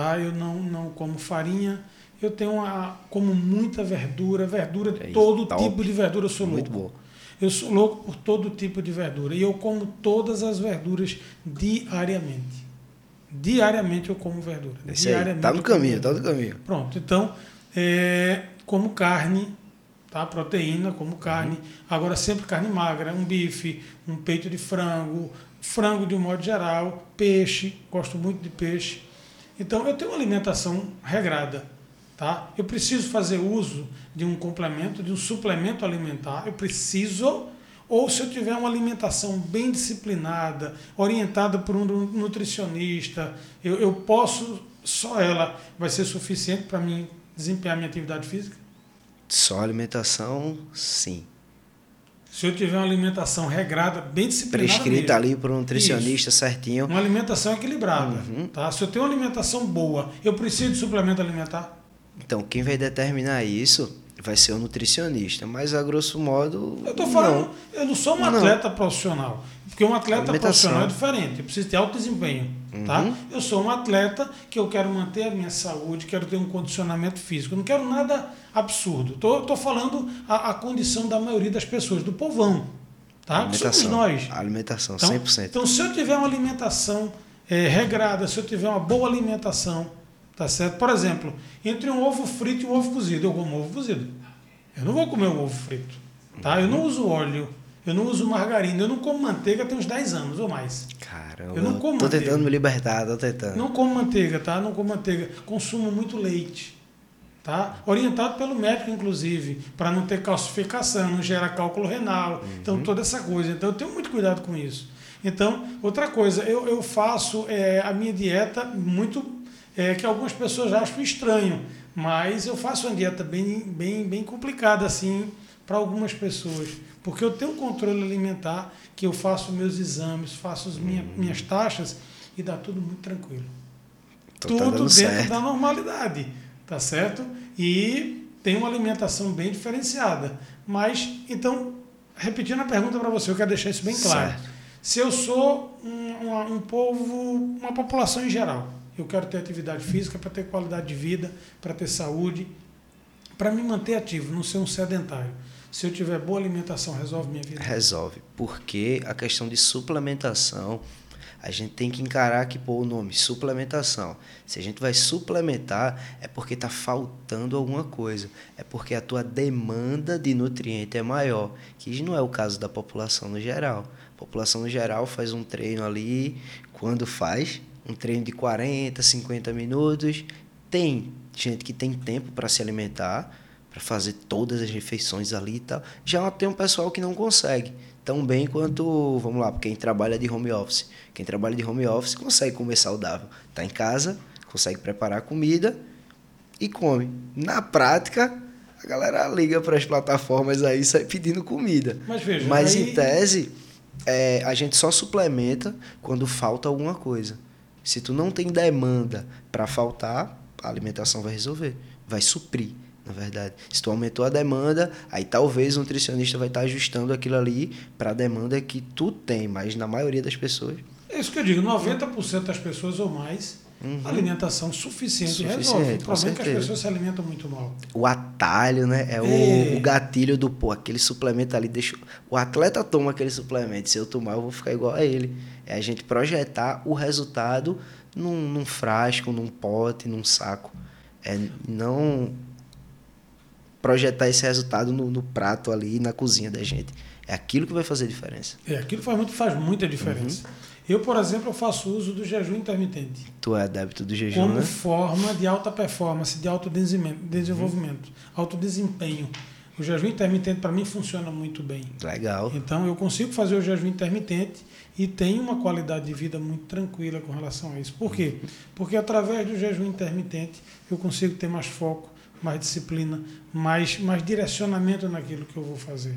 tá? eu não, não como farinha eu tenho uma, como muita verdura, verdura, é todo top. tipo de verdura eu sou Muito louco. Bom. Eu sou louco por todo tipo de verdura. E eu como todas as verduras diariamente. Diariamente eu como verdura. Esse diariamente. Está no caminho, está no caminho. Pronto. Então, é, como carne, tá? Proteína, como carne. Uhum. Agora sempre carne magra, um bife, um peito de frango, frango de um modo geral, peixe, gosto muito de peixe. Então eu tenho uma alimentação regrada. Tá? Eu preciso fazer uso de um complemento, de um suplemento alimentar. Eu preciso, ou se eu tiver uma alimentação bem disciplinada, orientada por um nutricionista, eu, eu posso, só ela vai ser suficiente para mim desempenhar minha atividade física? Só alimentação, sim. Se eu tiver uma alimentação regrada, bem disciplinada. Prescrita mesmo. ali por um nutricionista Isso. certinho. Uma alimentação equilibrada. Uhum. Tá? Se eu tenho uma alimentação boa, eu preciso de suplemento alimentar? Então, quem vai determinar isso vai ser o nutricionista, mas a grosso modo. Eu estou falando, não. eu não sou um atleta não. profissional. Porque um atleta profissional é diferente, eu preciso ter alto desempenho. Tá? Uhum. Eu sou um atleta que eu quero manter a minha saúde, quero ter um condicionamento físico. Eu não quero nada absurdo. Estou falando a, a, condição da maioria das pessoas, do povão. Tá? Alimentação, somos nós. Alimentação, então, 100%. Então, se eu tiver uma alimentação é, regrada, se eu tiver uma boa alimentação, Tá certo? Por exemplo, entre um ovo frito e um ovo cozido, eu como ovo cozido. Eu não vou comer um ovo frito. Tá? Eu não uso óleo, eu não uso margarina, eu não como manteiga tem uns 10 anos ou mais. Caramba. Eu não como tô manteiga. tentando me libertar, tô tentando. Não como manteiga, tá? Não como manteiga. Consumo muito leite. Tá? Orientado pelo médico, inclusive, para não ter calcificação, não gerar cálculo renal. Uhum. Então, toda essa coisa. Então, eu tenho muito cuidado com isso. Então, outra coisa, eu, eu faço é, a minha dieta muito é, que algumas pessoas acham estranho, mas eu faço uma dieta bem, bem, bem complicada assim para algumas pessoas, porque eu tenho um controle alimentar, que eu faço meus exames, faço as minha, hum. minhas taxas e dá tudo muito tranquilo. Então, tá tudo tá dentro certo. da normalidade, tá certo? E tem uma alimentação bem diferenciada. Mas, então, repetindo a pergunta para você, eu quero deixar isso bem claro. Certo. Se eu sou um, um povo, uma população em geral, eu quero ter atividade física para ter qualidade de vida, para ter saúde, para me manter ativo, não ser um sedentário. Se eu tiver boa alimentação, resolve minha vida? Resolve, porque a questão de suplementação, a gente tem que encarar que pô, o nome suplementação. Se a gente vai suplementar, é porque está faltando alguma coisa. É porque a tua demanda de nutriente é maior, que não é o caso da população no geral. A população no geral faz um treino ali, quando faz, um treino de 40, 50 minutos. Tem gente que tem tempo para se alimentar, para fazer todas as refeições ali e tal. Já tem um pessoal que não consegue tão bem quanto, vamos lá, quem trabalha de home office. Quem trabalha de home office consegue comer saudável. Está em casa, consegue preparar comida e come. Na prática, a galera liga para as plataformas aí e sai pedindo comida. Mas veja, Mas aí- em tese, é, a gente só suplementa quando falta alguma coisa. Se tu não tem demanda para faltar, a alimentação vai resolver, vai suprir, na verdade. Se tu aumentou a demanda, aí talvez o nutricionista vai estar ajustando aquilo ali para a demanda que tu tem, mas na maioria das pessoas É isso que eu digo, 90% das pessoas ou mais, alimentação suficiente, Uhum. Suficiente, resolve. O problema é que as pessoas se alimentam muito mal. o atalho, né? É, É. O, o gatilho do, pô, aquele suplemento ali deixa. O atleta toma aquele suplemento, se eu tomar, eu vou ficar igual a ele. É a gente projetar o resultado num, num frasco, num pote, num saco. É não projetar esse resultado no, no prato ali, na cozinha da gente. É aquilo que vai fazer diferença. É, aquilo faz, muito, faz muita diferença. Uhum. Eu, por exemplo, eu faço uso do jejum intermitente Tu é adepto do jejum, como né? forma de alta performance, de alto desenvolvimento, desenvolvimento alto desempenho. O jejum intermitente, para mim, funciona muito bem. Legal. Então, eu consigo fazer o jejum intermitente e tenho uma qualidade de vida muito tranquila com relação a isso. Por quê? Porque através do jejum intermitente eu consigo ter mais foco, mais disciplina, mais, mais direcionamento naquilo que eu vou fazer.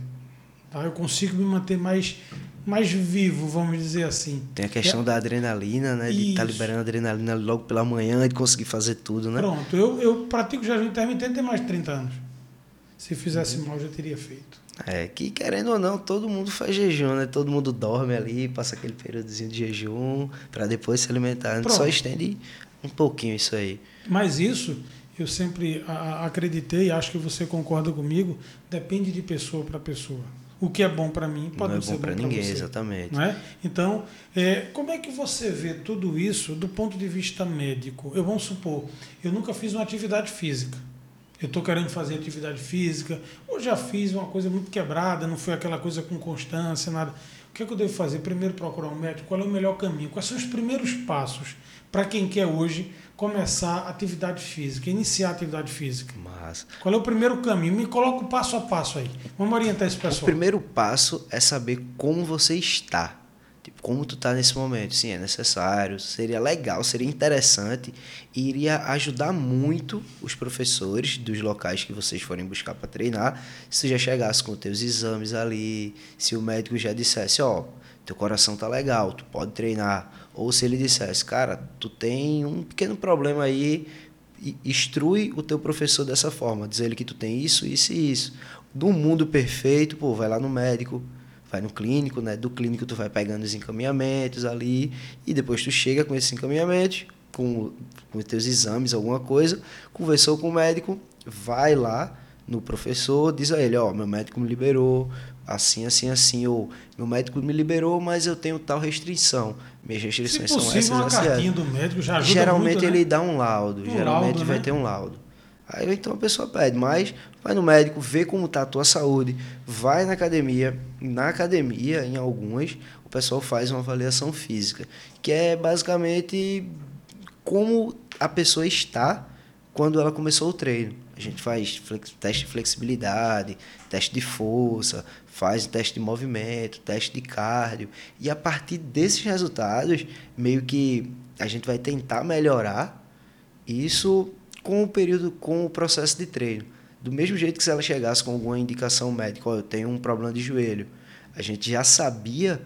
Tá? Eu consigo me manter mais, mais vivo, vamos dizer assim. Tem a questão da adrenalina, né? De estar Isso. liberando adrenalina logo pela manhã e de conseguir fazer tudo, né? Pronto, eu, eu pratico jejum intermitente tem mais de 30 anos. Se fizesse mal, eu já teria feito. É, que querendo ou não, todo mundo faz jejum, né? Todo mundo dorme ali, passa aquele períodozinho de jejum para depois se alimentar. A gente só Pronto. estende um pouquinho isso aí. Mas isso, eu sempre acreditei, acho que você concorda comigo, depende de pessoa para pessoa. O que é bom para mim pode não não, é ser bom para ninguém, você. exatamente. Não é? Então, é, como é que você vê tudo isso do ponto de vista médico? Eu vamos supor, eu nunca fiz uma atividade física. Eu estou querendo fazer atividade física, ou já fiz uma coisa muito quebrada, não foi aquela coisa com constância, nada. O que, é que eu devo fazer? Primeiro procurar um médico, qual é o melhor caminho? Quais são os primeiros passos para quem quer hoje começar atividade física, iniciar atividade física? Mas Qual é o primeiro caminho? Me coloca o passo a passo aí. Vamos orientar esse o pessoal. primeiro passo é saber como você está. Tipo, como tu tá nesse momento. Sim, é necessário, seria legal, seria interessante e iria ajudar muito os professores dos locais que vocês forem buscar para treinar, se já chegasse com teus exames ali, se o médico já dissesse, ó, teu coração tá legal, tu pode treinar, ou se ele dissesse, cara, tu tem um pequeno problema aí, instrui o teu professor dessa forma, diz ele que tu tem isso, isso e isso. Do mundo perfeito, pô, vai lá no médico, vai no clínico, né? Do clínico tu vai pegando os encaminhamentos ali e depois tu chega com esses encaminhamentos, com, com os teus exames, alguma coisa, conversou com o médico, vai lá no professor, diz a ele, ó, meu médico me liberou, assim, assim, assim, ou meu médico me liberou, mas eu tenho tal restrição. Minhas restrições são possível, essas, uma essas, cartinha essas. do médico já ajuda Geralmente muito, né? ele dá um laudo, Um geralmente laudo, vai né? ter um laudo. Aí então a pessoa pede, mas vai no médico, vê como tá a tua saúde, vai na academia. Na academia, em algumas, o pessoal faz uma avaliação física, que é basicamente como a pessoa está quando ela começou o treino. A gente faz flex- teste de flexibilidade, teste de força, faz teste de movimento, teste de cardio. E a partir desses resultados, meio que a gente vai tentar melhorar isso com o período, com o processo de treino. Do mesmo jeito que se ela chegasse com alguma indicação médica, ó, eu tenho um problema de joelho, a gente já sabia,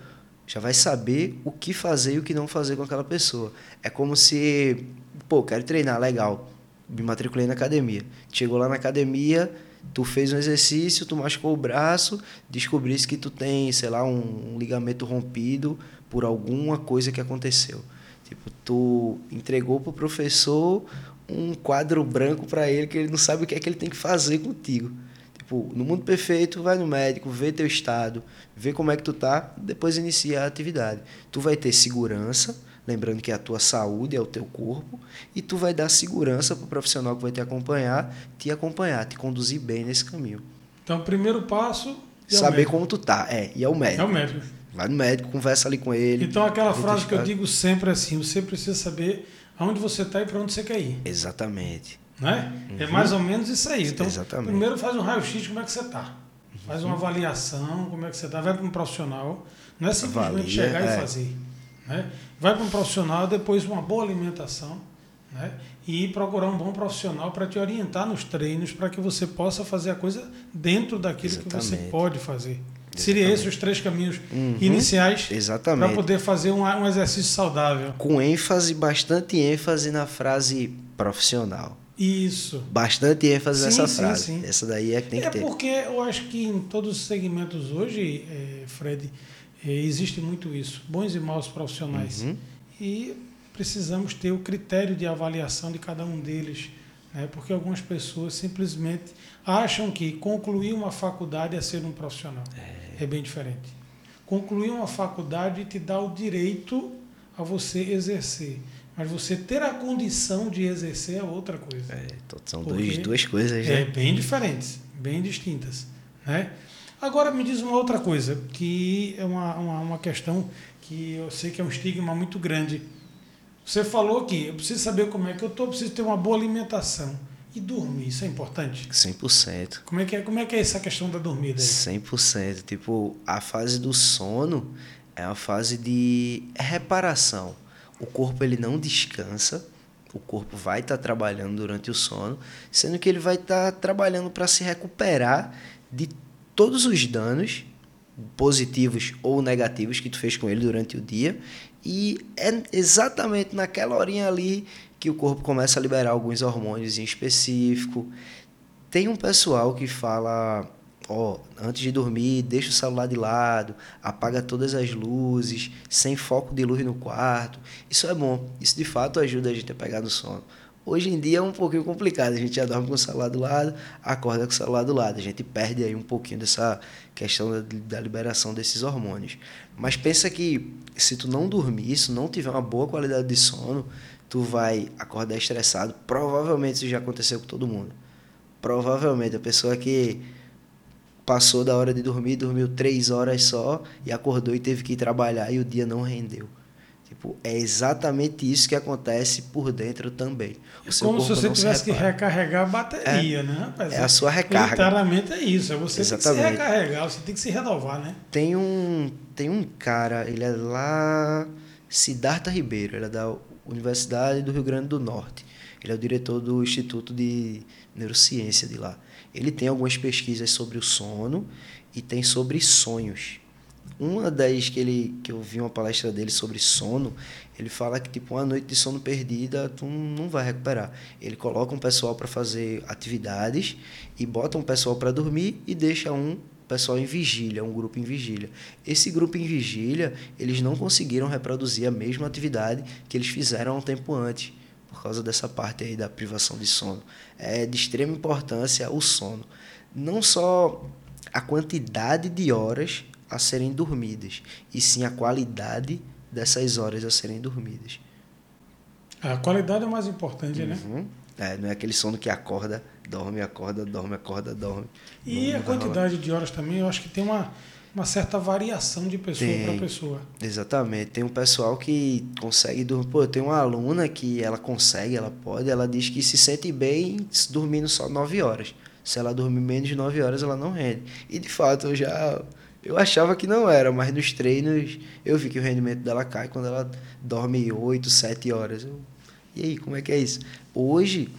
já vai saber o que fazer e o que não fazer com aquela pessoa. É como se, pô, quero treinar, legal, me matriculei na academia. Chegou lá na academia, tu fez um exercício, tu machucou o braço, descobrisse que tu tem, sei lá, um, um ligamento rompido por alguma coisa que aconteceu. Tipo, tu entregou pro professor um quadro branco para ele que ele não sabe o que é que ele tem que fazer contigo. Tipo, no mundo perfeito, vai no médico, vê teu estado, vê como é que tu tá, depois inicia a atividade. Tu vai ter segurança, lembrando que a tua saúde é o teu corpo, e tu vai dar segurança pro profissional que vai te acompanhar, te acompanhar, te conduzir bem nesse caminho. Então, o primeiro passo é o Saber como tu tá, é, e é o médico. É o médico. Vai no médico, conversa ali com ele. Então, aquela frase que eu digo sempre é assim: você precisa saber aonde você está e para onde você quer ir. Exatamente. Né? É mais ou menos isso aí. Então, Uhum. Exatamente. Uhum. primeiro faz um raio-x como é que você está. Faz uma avaliação, como é que você está. Vai para um profissional. Não é simplesmente Avalia, chegar é. e fazer. Né? Vai para um profissional, depois uma boa alimentação. Né? e procurar um bom profissional para te orientar nos treinos, para que você possa fazer a coisa dentro daquilo Exatamente. que você pode fazer. Seria esses os três caminhos uhum. iniciais para poder fazer um, um exercício saudável. Com ênfase, bastante ênfase na frase profissional. Isso. Bastante ênfase sim, nessa sim, frase. Sim. Essa daí é que tem é que ter. É porque eu acho que em todos os segmentos hoje, é, Fred, existe muito isso. Bons e maus profissionais. Uhum. E precisamos ter o critério de avaliação de cada um deles. Né? Porque algumas pessoas simplesmente acham que concluir uma faculdade é ser um profissional. É, é bem diferente. Concluir uma faculdade te dá o direito a você exercer. Mas você ter a condição de exercer é outra coisa. É, então são dois, duas coisas, né? É, bem diferentes, bem distintas. Né? Agora me diz uma outra coisa, que é uma, uma, uma questão que eu sei que é um estigma muito grande. Você falou que eu preciso saber como é que eu estou, preciso ter uma boa alimentação. E dormir, isso é importante? 100%. Como é que é, como é, que é essa questão da dormida aí? 100%. Tipo, a fase do sono é uma fase de reparação o corpo ele não descansa, o corpo vai estar tá trabalhando durante o sono, sendo que ele vai estar tá trabalhando para se recuperar de todos os danos positivos ou negativos que tu fez com ele durante o dia e é exatamente naquela horinha ali que o corpo começa a liberar alguns hormônios em específico. Tem um pessoal que fala ó, antes de dormir, deixa o celular de lado, apaga todas as luzes, sem foco de luz no quarto. Isso é bom. Isso de fato ajuda a gente a pegar no sono. Hoje em dia é um pouquinho complicado. A gente já dorme com o celular do lado, acorda com o celular do lado. A gente perde aí um pouquinho dessa questão da, da liberação desses hormônios. Mas pensa que se tu não dormir, se não tiver uma boa qualidade de sono, tu vai acordar estressado. Provavelmente isso já aconteceu com todo mundo. Provavelmente a pessoa que passou da hora de dormir, dormiu três horas só e acordou e teve que ir trabalhar e o dia não rendeu. Tipo, é exatamente isso que acontece por dentro também. O é como se você tivesse que recarregar a bateria, é, né, rapaz? É a sua recarga. Literalmente é isso. É você exatamente. tem que se recarregar, você tem que se renovar, né? Tem um, tem um cara, ele é lá, Siddhartha Ribeiro, ele é da Universidade do Rio Grande do Norte. Ele é o diretor do Instituto de Neurociência de lá. Ele tem algumas pesquisas sobre o sono e tem sobre sonhos. Uma das que ele que eu vi uma palestra dele sobre sono, ele fala que tipo uma noite de sono perdida tu não vai recuperar. Ele coloca um pessoal para fazer atividades e bota um pessoal para dormir e deixa um pessoal em vigília, um grupo em vigília. Esse grupo em vigília, eles não conseguiram reproduzir a mesma atividade que eles fizeram um tempo antes por causa dessa parte aí da privação de sono. É de extrema importância o sono. Não só a quantidade de horas a serem dormidas, e sim a qualidade dessas horas a serem dormidas. A qualidade é o mais importante, né? uhum. né? É, não é aquele sono que acorda, dorme, acorda, dorme, acorda, dorme. E a quantidade de horas também, eu acho que tem uma uma certa variação de pessoa para pessoa. Exatamente. Tem um pessoal que consegue dormir. Pô, eu tenho uma aluna que ela consegue, ela pode, ela diz que se sente bem dormindo só 9 horas. Se ela dormir menos de 9 horas, ela não rende. E de fato, eu já. Eu achava que não era, mas nos treinos eu vi que o rendimento dela cai quando ela dorme 8, 7 horas. Eu, e aí, como é que é isso? Hoje,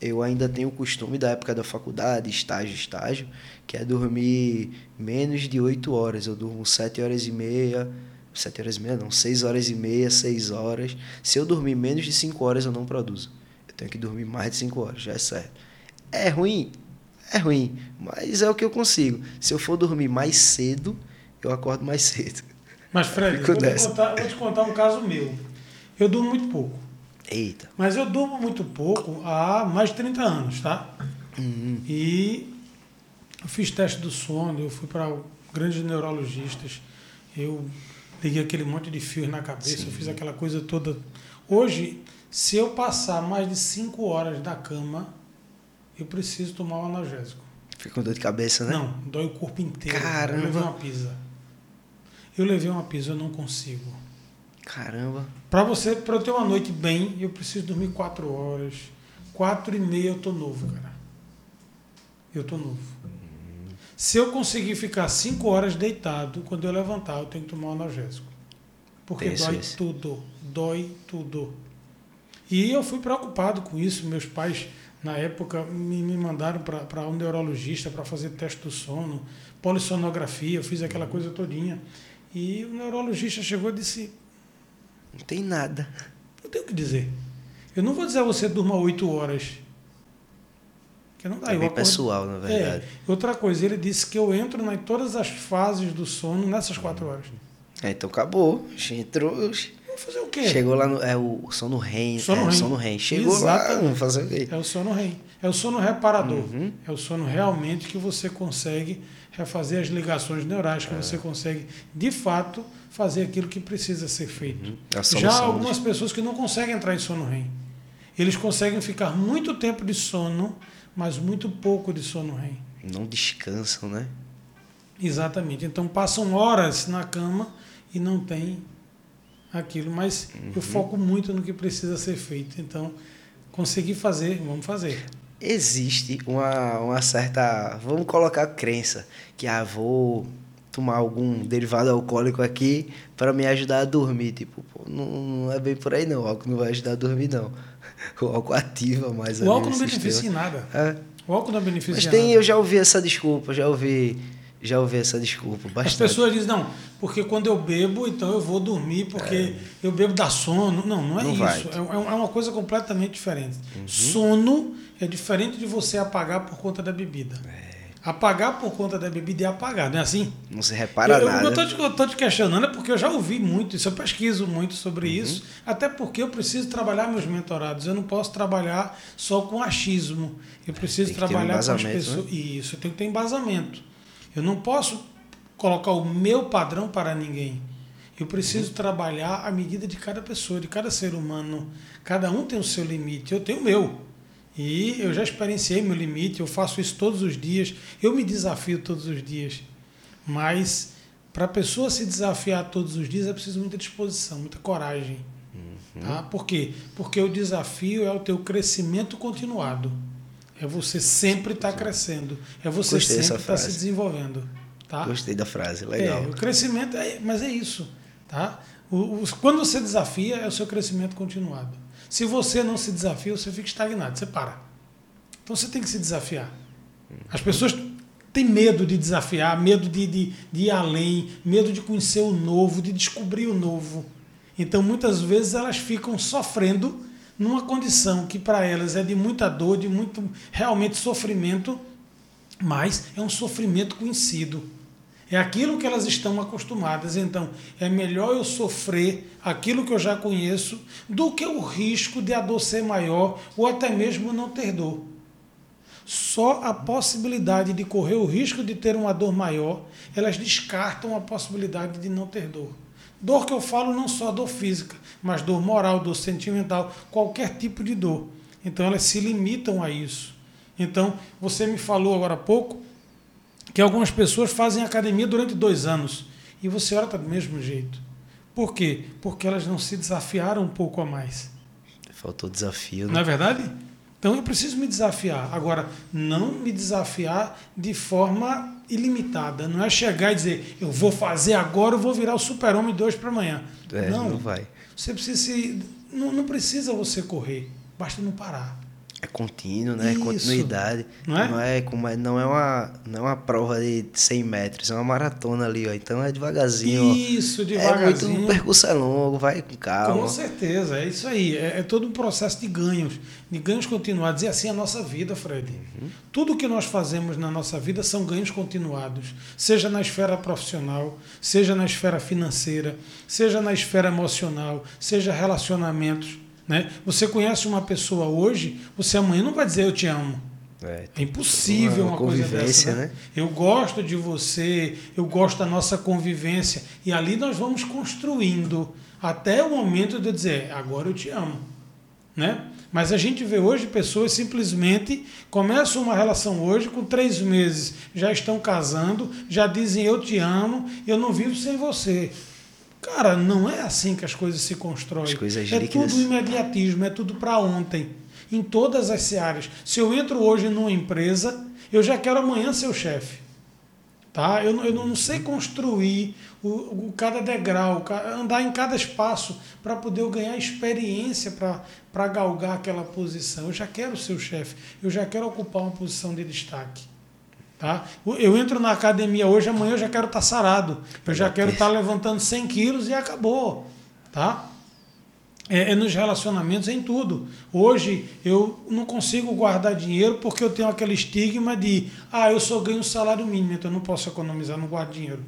eu ainda tenho o costume da época da faculdade, estágio, estágio, que é dormir menos de 8 horas. Eu durmo 7 horas e meia, 7 horas e meia não, 6 horas e meia, 6 horas. Se eu dormir menos de 5 horas, eu não produzo. Eu tenho que dormir mais de 5 horas, já é certo. É ruim? É ruim, mas é o que eu consigo. Se eu for dormir mais cedo, eu acordo mais [laughs] cedo. Mas, Fred, vou te, contar, vou te contar um caso meu. Eu durmo muito pouco. Eita. Mas eu durmo muito pouco há mais de 30 anos, tá? Uhum. E eu fiz teste do sono, eu fui para grandes neurologistas, eu liguei aquele monte de fios na cabeça, Sim. eu fiz aquela coisa toda. Hoje, se eu passar mais de 5 horas da cama, eu preciso tomar um analgésico. Fica com dor de cabeça, né? Não, dói o corpo inteiro. Caramba. Eu levei uma pisa. Eu levei uma pisa, eu não consigo. Caramba. Para você, para eu ter uma noite bem, eu preciso dormir quatro horas. Quatro e meia eu tô novo, cara. Eu tô novo. Se eu conseguir ficar cinco horas deitado, quando eu levantar, eu tenho que tomar um analgésico. Porque dói tudo. Dói tudo. E eu fui preocupado com isso. Meus pais, na época, me, me mandaram para um neurologista para fazer teste do sono, polissonografia, eu fiz aquela coisa todinha. E o neurologista chegou e disse: Não tem nada. Não tenho o que dizer. Eu não vou dizer a você durma oito horas. Que não dá. É bem pessoal, na verdade. É. Outra coisa, ele disse que eu entro em todas as fases do sono nessas quatro horas. É, então acabou. Entrou. Fazer o quê? Chegou lá no. É o sono REM. Sono é, REM. sono REM. Chegou Exatamente. lá. Fazer o quê? É o sono REM. É o sono reparador. Uhum. É o sono realmente que você consegue refazer as ligações neurais, que é. você consegue, de fato, fazer aquilo que precisa ser feito. Uhum. Já algumas pessoas que não conseguem entrar em sono REM. Eles conseguem ficar muito tempo de sono mas muito pouco de sono REM. Não descansam, né? Exatamente. Então passam horas na cama e não tem aquilo. Mas uhum. eu foco muito no que precisa ser feito. Então, conseguir fazer, vamos fazer. Existe uma, uma certa, vamos colocar crença, que ah, vou tomar algum derivado alcoólico aqui para me ajudar a dormir. Tipo, pô, não, não, é bem por aí não, o álcool não vai ajudar a dormir não. [laughs] O álcool ativa mais O álcool não beneficia em nada. É. O álcool não beneficia Mas tem, nada. eu já ouvi essa desculpa, já ouvi já ouvi essa desculpa bastante. As pessoas dizem, não, porque quando eu bebo, então eu vou dormir, porque é. eu bebo da sono. Não, não é não isso. É, é, é, uma coisa completamente diferente. Uhum. Sono é diferente de você apagar por conta da bebida. É. Apagar por conta da bebida é apagar, não é assim? Não se repara eu, nada. Eu estou te, te questionando é porque eu já ouvi muito isso, eu pesquiso muito sobre uhum. isso, até porque eu preciso trabalhar meus mentorados. Eu não posso trabalhar só com achismo. Eu preciso trabalhar um com as pessoas. Né? Isso, eu tenho que ter embasamento. Eu não posso colocar o meu padrão para ninguém. Eu preciso trabalhar à medida de cada pessoa, de cada ser humano. Cada um tem o seu limite. Eu tenho o meu. E eu já experienciei meu limite, eu faço isso todos os dias, eu me desafio todos os dias. Mas para a pessoa se desafiar todos os dias é preciso muita disposição, muita coragem. Uhum. Tá? Por quê? Porque o desafio é o teu crescimento continuado. É você sempre estar tá crescendo. É você Gostei sempre estar tá se desenvolvendo. Tá? Gostei da frase, legal. É, o crescimento, é, mas é isso. Tá? O, quando você desafia, é o seu crescimento continuado. Se você não se desafia, você fica estagnado, você para. Então você tem que se desafiar. As pessoas têm medo de desafiar, medo de, de, de ir além, medo de conhecer o novo, de descobrir o novo. Então muitas vezes elas ficam sofrendo numa condição que para elas é de muita dor, de muito realmente sofrimento, mas é um sofrimento conhecido. É aquilo que elas estão acostumadas. Então, é melhor eu sofrer aquilo que eu já conheço do que o risco de a dor ser maior ou até mesmo não ter dor. Só a possibilidade de correr o risco de ter uma dor maior, elas descartam a possibilidade de não ter dor. Dor que eu falo não só dor física, mas dor moral, dor sentimental, qualquer tipo de dor. Então elas se limitam a isso. Então, você me falou agora há pouco que algumas pessoas fazem academia durante dois anos e você está do mesmo jeito. Por quê? Porque elas não se desafiaram um pouco a mais. Faltou desafio. Né? Não é verdade? Então eu preciso me desafiar. Agora, não me desafiar de forma ilimitada. Não é chegar e dizer, eu vou fazer agora, eu vou virar o super-homem de hoje para amanhã. É, não, não vai. Você precisa se. Não, não precisa você correr, basta não parar. É contínuo, né? É Isso. Continuidade. Não é? Não é, como, não, é uma, não é uma prova de 100 metros, é uma maratona ali, ó. Então é devagarzinho. Isso, devagarzinho. É muito, o percurso é longo, vai com calma. Com certeza, é isso aí. É, é todo um processo de ganhos, de ganhos continuados. E assim é a nossa vida, Fred. Uhum. Tudo que nós fazemos na nossa vida são ganhos continuados. Seja na esfera profissional, seja na esfera financeira, seja na esfera emocional, seja relacionamentos né? Você conhece uma pessoa hoje, você amanhã não vai dizer eu te amo. É, é impossível uma, uma coisa dessa. Né? né? Eu gosto de você, eu gosto da nossa convivência. E ali nós vamos construindo até o momento de eu dizer, agora eu te amo. Né? Mas a gente vê hoje pessoas simplesmente começam uma relação hoje, com três meses já estão casando, já dizem eu te amo, eu não vivo sem você. Cara, não é assim que as coisas se constroem. As coisas é líquidas. tudo imediatismo, é tudo para ontem. Em todas as áreas. Se eu entro hoje numa empresa, eu já quero amanhã ser o chefe. Tá? Eu, eu não sei construir o, o cada degrau, andar em cada espaço para poder ganhar experiência para galgar aquela posição. Eu já quero ser o chefe, eu já quero ocupar uma posição de destaque. Tá? Eu entro na academia hoje, amanhã eu já quero estar tá sarado. Eu já quero estar tá levantando 100 quilos e acabou. Tá? É, é, nos relacionamentos, é em tudo. Hoje eu não consigo guardar dinheiro porque eu tenho aquele estigma de ah, eu só ganho salário mínimo, então eu não posso economizar, não guardo dinheiro.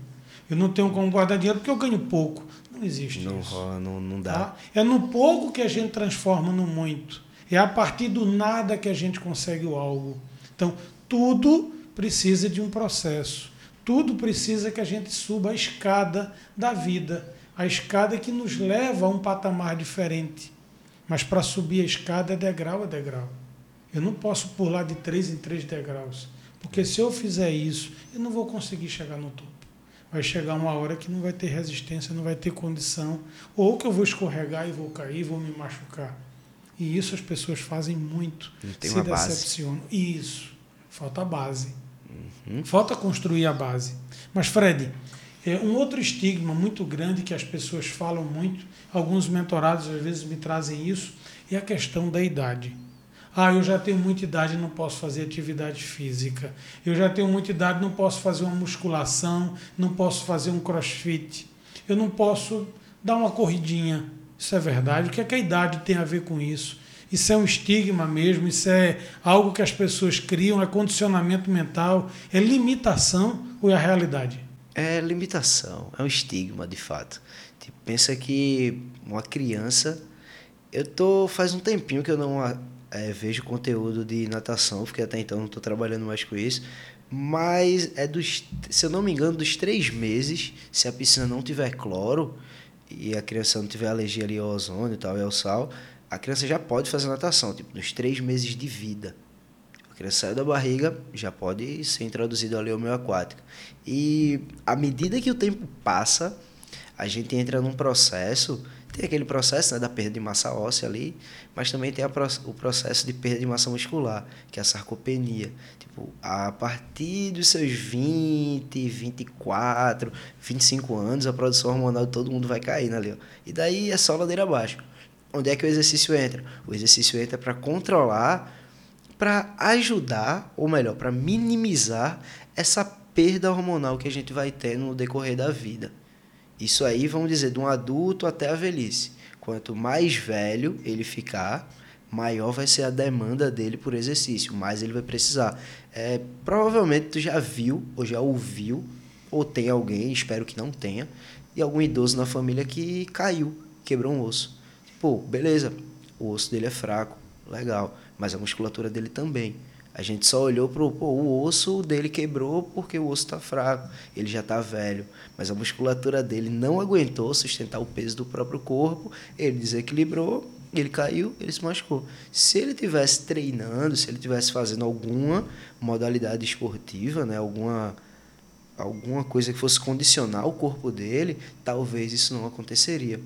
Eu não tenho como guardar dinheiro porque eu ganho pouco. Não existe não, isso. Não, não dá. Tá? É no pouco que a gente transforma no muito. É a partir do nada que a gente consegue o algo. Então, tudo precisa de um processo. Tudo precisa que a gente suba a escada da vida, a escada que nos leva a um patamar diferente. Mas para subir a escada é degrau a degrau. Eu não posso pular de três em três degraus, porque se eu fizer isso, eu não vou conseguir chegar no topo. Vai chegar uma hora que não vai ter resistência, não vai ter condição, ou que eu vou escorregar e vou cair, vou me machucar. E isso as pessoas fazem muito. Se uma decepcionam. Base. Isso. Falta base. Uhum. Falta construir a base. Mas, Fred, é um outro estigma muito grande que as pessoas falam muito, alguns mentorados às vezes me trazem isso, é a questão da idade. Ah, eu já tenho muita idade, não posso fazer atividade física. Eu já tenho muita idade, não posso fazer uma musculação, não posso fazer um crossfit. Eu não posso dar uma corridinha. Isso é verdade. O que é que a idade tem a ver com isso? Isso é um estigma mesmo, isso é algo que as pessoas criam, é condicionamento mental, é limitação ou é a realidade? É limitação, é um estigma de fato. Tipo, pensa que uma criança. Eu tô faz um tempinho que eu não é, vejo conteúdo de natação, porque até então não estou trabalhando mais com isso. Mas é dos, se eu não me engano, dos três meses, se a piscina não tiver cloro e a criança não tiver alergia ali ao ozônio e tal, e ao sal, a criança já pode fazer natação, tipo, nos três meses de vida. A criança sai da barriga, já pode ser introduzida ali ao meio aquático. E à medida que o tempo passa, a gente entra num processo, tem aquele processo né, da perda de massa óssea ali, mas também tem a, o processo de perda de massa muscular, que é a sarcopenia. Tipo, a partir dos seus 20, 24, 25 anos, a produção hormonal de todo mundo vai caindo ali. E daí é só ladeira abaixo. Onde é que o exercício entra? O exercício entra para controlar, para ajudar, ou melhor, para minimizar essa perda hormonal que a gente vai ter no decorrer da vida. Isso aí, vamos dizer, de um adulto até a velhice. Quanto mais velho ele ficar, maior vai ser a demanda dele por exercício, mais ele vai precisar. É, provavelmente tu já viu ou já ouviu, ou tem alguém, espero que não tenha, e algum idoso na família que caiu, quebrou um osso. Pô, beleza, o osso dele é fraco, legal, mas a musculatura dele também. A gente só olhou para o osso dele quebrou porque o osso está fraco, ele já está velho, mas a musculatura dele não aguentou sustentar o peso do próprio corpo, ele desequilibrou, ele caiu, ele se machucou. Se ele tivesse treinando, se ele tivesse fazendo alguma modalidade esportiva, né, alguma alguma coisa que fosse condicionar o corpo dele, talvez isso não aconteceria.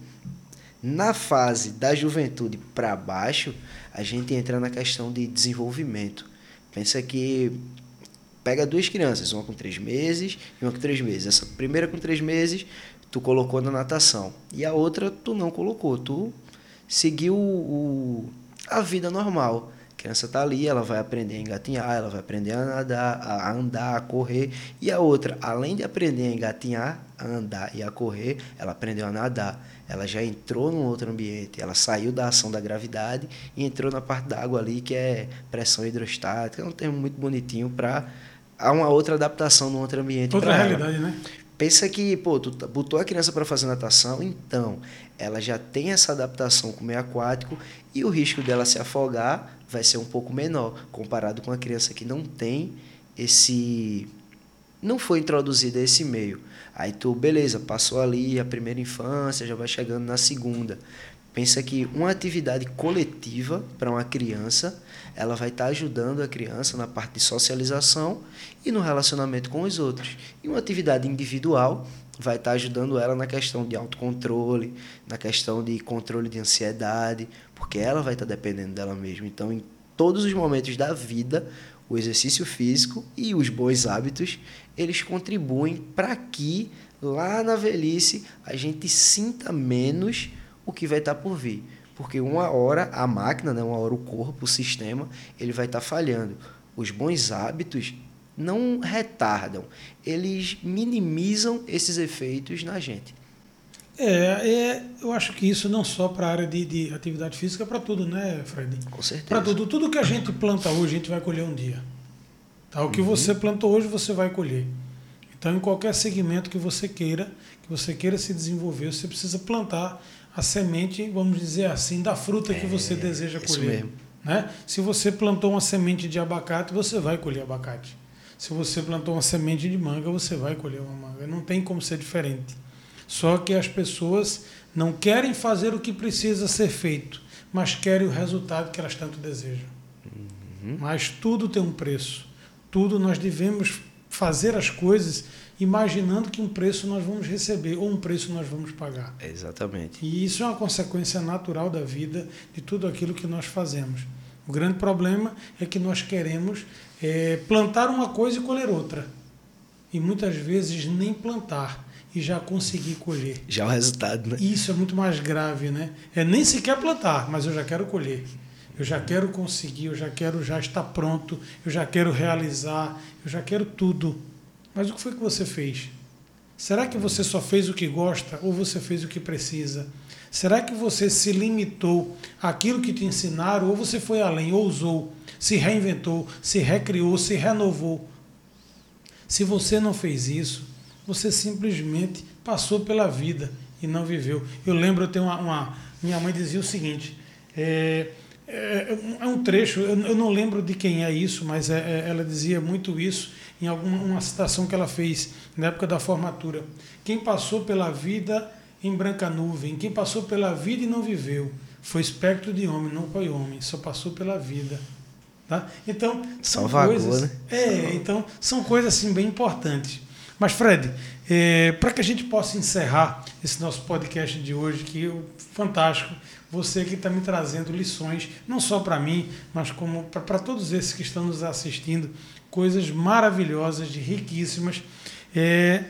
Na fase da juventude para baixo, a gente entra na questão de desenvolvimento. Pensa que pega duas crianças, uma com três meses e uma com três meses. Essa primeira com três meses, tu colocou na natação. E a outra, tu não colocou. Tu seguiu o, a vida normal. A criança está ali, ela vai aprender a engatinhar, ela vai aprender a nadar, a andar, a correr. E a outra, além de aprender a engatinhar, a andar e a correr, ela aprendeu a nadar ela já entrou num outro ambiente, ela saiu da ação da gravidade e entrou na parte da água ali que é pressão hidrostática, é um termo muito bonitinho para há uma outra adaptação num outro ambiente outra realidade, ela. né? Pensa que, pô, tu tá, botou a criança para fazer natação, então ela já tem essa adaptação com o meio aquático e o risco dela se afogar vai ser um pouco menor comparado com a criança que não tem esse não foi introduzida a esse meio. Aí tu, beleza, passou ali a primeira infância, já vai chegando na segunda. Pensa que uma atividade coletiva para uma criança, ela vai estar tá ajudando a criança na parte de socialização e no relacionamento com os outros. E uma atividade individual vai estar tá ajudando ela na questão de autocontrole, na questão de controle de ansiedade, porque ela vai estar tá dependendo dela mesma. Então, todos os momentos da vida, o exercício físico e os bons hábitos, eles contribuem para que lá na velhice a gente sinta menos o que vai estar tá por vir. Porque uma hora a máquina, né, uma hora o corpo, o sistema, ele vai estar tá falhando. Os bons hábitos não retardam, eles minimizam esses efeitos na gente. É, é, eu acho que isso não só para a área de, de atividade física, é para tudo, né, Fred? Com certeza. Para tudo. Tudo que a gente planta hoje, a gente vai colher um dia. Tá? O que uhum. você plantou hoje, você vai colher. Então, em qualquer segmento que você queira, que você queira se desenvolver, você precisa plantar a semente, vamos dizer assim, da fruta é, que você deseja colher. Isso mesmo. Né? Se você plantou uma semente de abacate, você vai colher abacate. Se você plantou uma semente de manga, você vai colher uma manga. Não tem como ser diferente. Só que as pessoas não querem fazer o que precisa ser feito, mas querem o resultado que elas tanto desejam. Uhum. Mas tudo tem um preço. Tudo nós devemos fazer as coisas imaginando que um preço nós vamos receber ou um preço nós vamos pagar. Exatamente. E isso é uma consequência natural da vida, de tudo aquilo que nós fazemos. O grande problema é que nós queremos é, plantar uma coisa e colher outra. E muitas vezes nem plantar e já conseguir colher. Já é o resultado, né? Isso é muito mais grave, né? É nem sequer plantar, mas eu já quero colher. Eu já quero conseguir, eu já quero já estar pronto, eu já quero realizar, eu já quero tudo. Mas o que foi que você fez? Será que você só fez o que gosta ou você fez o que precisa? Será que você se limitou àquilo que te ensinaram ou você foi além, ousou, se reinventou, se recriou, se renovou? Se você não fez isso, você simplesmente passou pela vida e não viveu. Eu lembro, eu tenho uma, uma minha mãe dizia o seguinte: é, é, é um trecho, eu, não lembro de quem é isso, mas é, é, ela dizia muito isso em alguma citação que ela fez na época da formatura. Quem passou pela vida em branca nuvem. Quem passou pela vida e não viveu foi espectro de homem, não foi homem, só passou pela vida. Tá? Então, são coisas. Né? É, então, são coisas assim bem importantes. Mas, Fred, é, para que a gente possa encerrar esse nosso podcast de hoje, que é fantástico, você que está me trazendo lições, não só para mim, mas como para todos esses que estão nos assistindo, coisas maravilhosas, riquíssimas. É,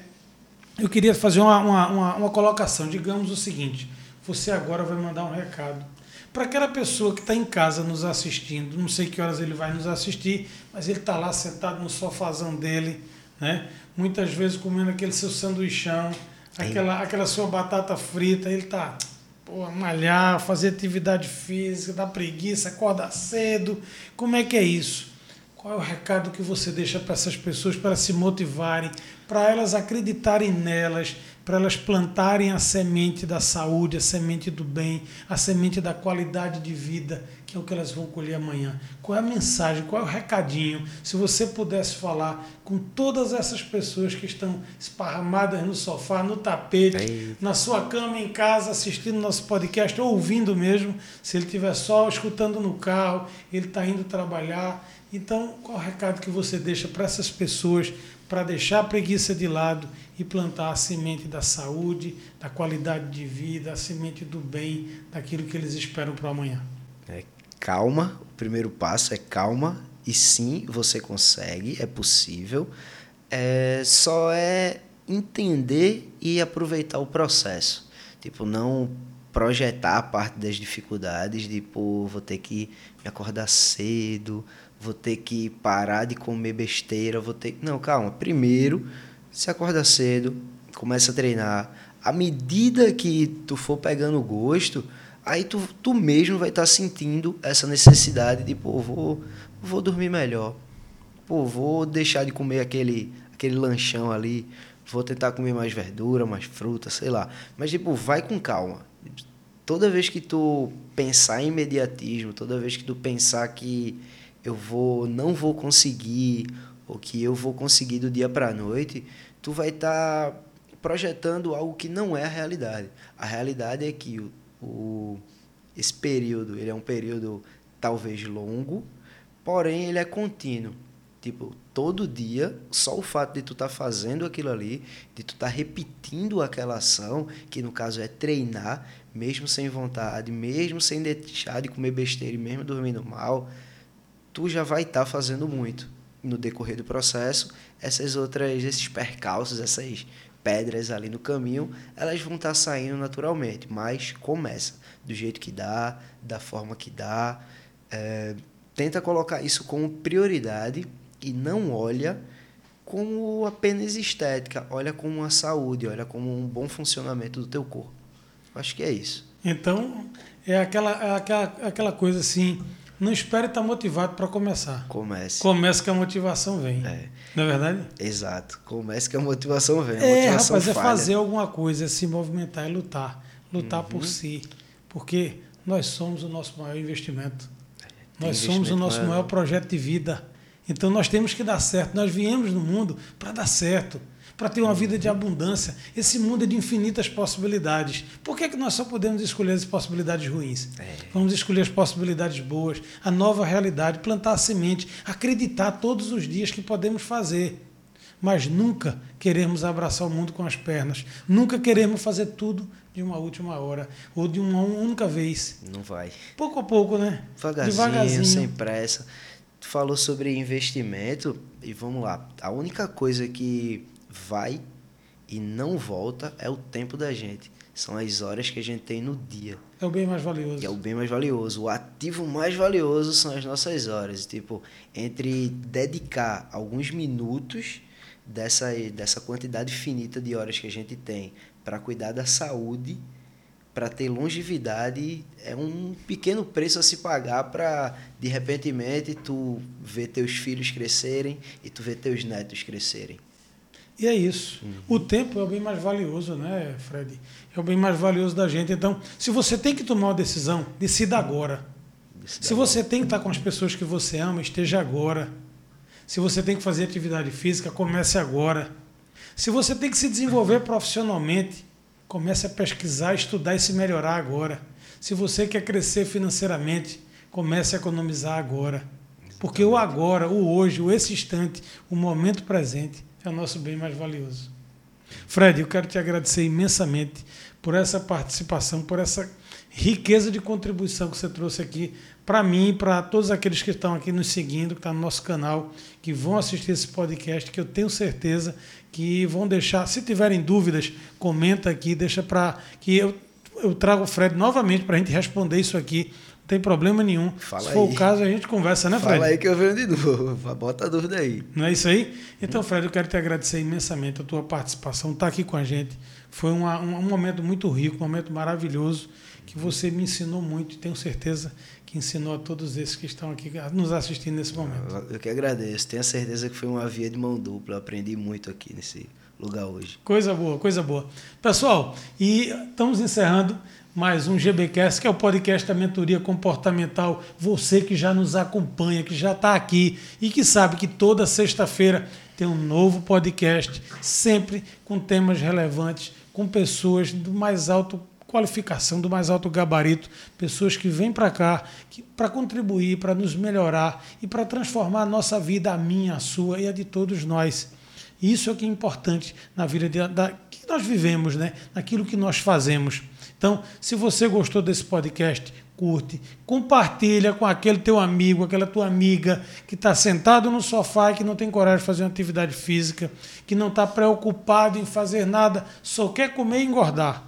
eu queria fazer uma, uma, uma, uma colocação. Digamos o seguinte: você agora vai mandar um recado para aquela pessoa que está em casa nos assistindo. Não sei que horas ele vai nos assistir, mas ele está lá sentado no sofazão dele, né? muitas vezes comendo aquele seu sanduichão, aquela, aquela sua batata frita. Ele está malhar, fazer atividade física, dá preguiça, acordar cedo. Como é que é isso? Qual é o recado que você deixa para essas pessoas para se motivarem, para elas acreditarem nelas, para elas plantarem a semente da saúde, a semente do bem, a semente da qualidade de vida, que é o que elas vão colher amanhã? Qual é a mensagem, qual é o recadinho? Se você pudesse falar com todas essas pessoas que estão esparramadas no sofá, no tapete, na sua cama em casa, assistindo nosso podcast, ou ouvindo mesmo, se ele estiver só escutando no carro, ele está indo trabalhar então, qual o recado que você deixa para essas pessoas para deixar a preguiça de lado e plantar a semente da saúde, da qualidade de vida, a semente do bem, daquilo que eles esperam para amanhã? É, calma, o primeiro passo é calma, e sim, você consegue, é possível. É, só é entender e aproveitar o processo. Tipo, não projetar a parte das dificuldades de, pô, vou ter que me acordar cedo, vou ter que parar de comer besteira, vou ter. Não, calma. Primeiro, se acorda cedo, começa a treinar. À medida que tu for pegando gosto, aí tu, tu mesmo vai estar tá sentindo essa necessidade de, pô, vou, vou dormir melhor. Pô, vou deixar de comer aquele, aquele lanchão ali. Vou tentar comer mais verdura, mais fruta, sei lá. Mas, tipo, vai com calma. Toda vez que tu pensar em imediatismo, toda vez que tu pensar que eu vou não vou conseguir ou que eu vou conseguir do dia para a noite, tu vai estar tá projetando algo que não é a realidade. A realidade é que o, o, esse período, ele é um período talvez longo, porém ele é contínuo. Tipo, todo dia, só o fato de tu estar tá fazendo aquilo ali, de tu estar tá repetindo aquela ação, que no caso é treinar, mesmo sem vontade, mesmo sem deixar de comer besteira e mesmo dormindo mal, tu já vai estar tá fazendo muito no decorrer do processo. Essas outras, esses percalços, essas pedras ali no caminho, elas vão estar tá saindo naturalmente, mas começa do jeito que dá, da forma que dá. É, tenta colocar isso como prioridade e não olha como apenas estética, olha como uma saúde, olha como um bom funcionamento do teu corpo. Acho que é isso. Então, é aquela, é aquela, aquela coisa assim, não espere estar motivado para começar. Comece. Comece que a motivação vem. É. Não é verdade? Exato. Comece que a motivação vem. A é, motivação rapaz, é falha. é fazer alguma coisa, é se movimentar, é lutar. Lutar uhum. por si. Porque nós somos o nosso maior investimento. Tem nós somos o nosso maior projeto de vida. Então nós temos que dar certo. Nós viemos no mundo para dar certo para ter uma vida de abundância. Esse mundo é de infinitas possibilidades. Por que, é que nós só podemos escolher as possibilidades ruins? É. Vamos escolher as possibilidades boas, a nova realidade, plantar a semente, acreditar todos os dias que podemos fazer. Mas nunca queremos abraçar o mundo com as pernas. Nunca queremos fazer tudo de uma última hora ou de uma única vez. Não vai. Pouco a pouco, né? Devagarzinho, Devagarzinho. sem pressa. Tu falou sobre investimento e vamos lá. A única coisa que vai e não volta é o tempo da gente. São as horas que a gente tem no dia. É o bem mais valioso. Que é o bem mais valioso. O ativo mais valioso são as nossas horas. Tipo, entre dedicar alguns minutos dessa, dessa quantidade finita de horas que a gente tem para cuidar da saúde, para ter longevidade, é um pequeno preço a se pagar para, de repente, tu ver teus filhos crescerem e tu ver teus netos crescerem. E é isso. Uhum. O tempo é o bem mais valioso, né, Fred? É o bem mais valioso da gente. Então, se você tem que tomar uma decisão, decida agora. Decida se você agora. tem que estar com as pessoas que você ama, esteja agora. Se você tem que fazer atividade física, comece agora. Se você tem que se desenvolver [laughs] profissionalmente, comece a pesquisar, estudar e se melhorar agora. Se você quer crescer financeiramente, comece a economizar agora. Porque o agora, o hoje, o esse instante, o momento presente é o nosso bem mais valioso. Fred, eu quero te agradecer imensamente por essa participação, por essa riqueza de contribuição que você trouxe aqui para mim e para todos aqueles que estão aqui nos seguindo, que estão tá no nosso canal, que vão assistir esse podcast, que eu tenho certeza que vão deixar, se tiverem dúvidas, comenta aqui, deixa para que eu, eu trago o Fred novamente para a gente responder isso aqui não tem problema nenhum. Fala Se aí. for o caso, a gente conversa, né, Fred? Fala aí que eu venho de [laughs] novo. Bota a dúvida aí. Não é isso aí? Então, Fred, eu quero te agradecer imensamente a tua participação, estar tá aqui com a gente. Foi uma, um, momento muito rico, um momento maravilhoso, que você me ensinou muito e tenho certeza que ensinou a todos esses que estão aqui nos assistindo nesse momento. Eu que agradeço. Tenho certeza que foi uma via de mão dupla. Eu aprendi muito aqui nesse lugar hoje. Coisa boa, coisa boa. Pessoal, e estamos encerrando mais um GBcast, que é o podcast da mentoria comportamental. Você que já nos acompanha, que já está aqui e que sabe que toda sexta-feira tem um novo podcast, sempre com temas relevantes, com pessoas do mais alto qualificação, do mais alto gabarito, pessoas que vêm para cá para contribuir, para nos melhorar e para transformar a nossa vida, a minha, a sua e a de todos nós. Isso é o que é importante na vida de, da, que nós vivemos, né? naquilo que nós fazemos. Então, se você gostou desse podcast, curte, compartilha com aquele teu amigo, aquela tua amiga que está sentado no sofá e que não tem coragem de fazer uma atividade física, que não está preocupado em fazer nada, só quer comer e engordar.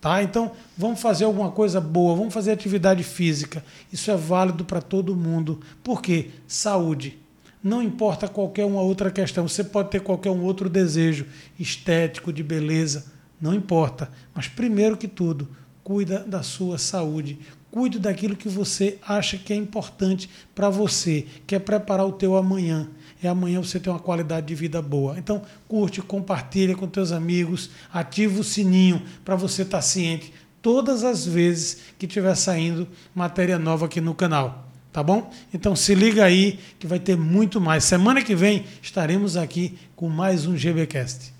Tá? Então, vamos fazer alguma coisa boa, vamos fazer atividade física. Isso é válido para todo mundo. Por quê? Saúde. Não importa qualquer uma outra questão, você pode ter qualquer um outro desejo estético, de beleza não importa. Mas primeiro que tudo, cuida da sua saúde. Cuide daquilo que você acha que é importante para você, que é preparar o teu amanhã. É amanhã você ter uma qualidade de vida boa. Então, curte, compartilha com teus amigos, ativa o sininho para você estar tá ciente todas as vezes que tiver saindo matéria nova aqui no canal. Tá bom? Então se liga aí que vai ter muito mais. Semana que vem estaremos aqui com mais um GBcast.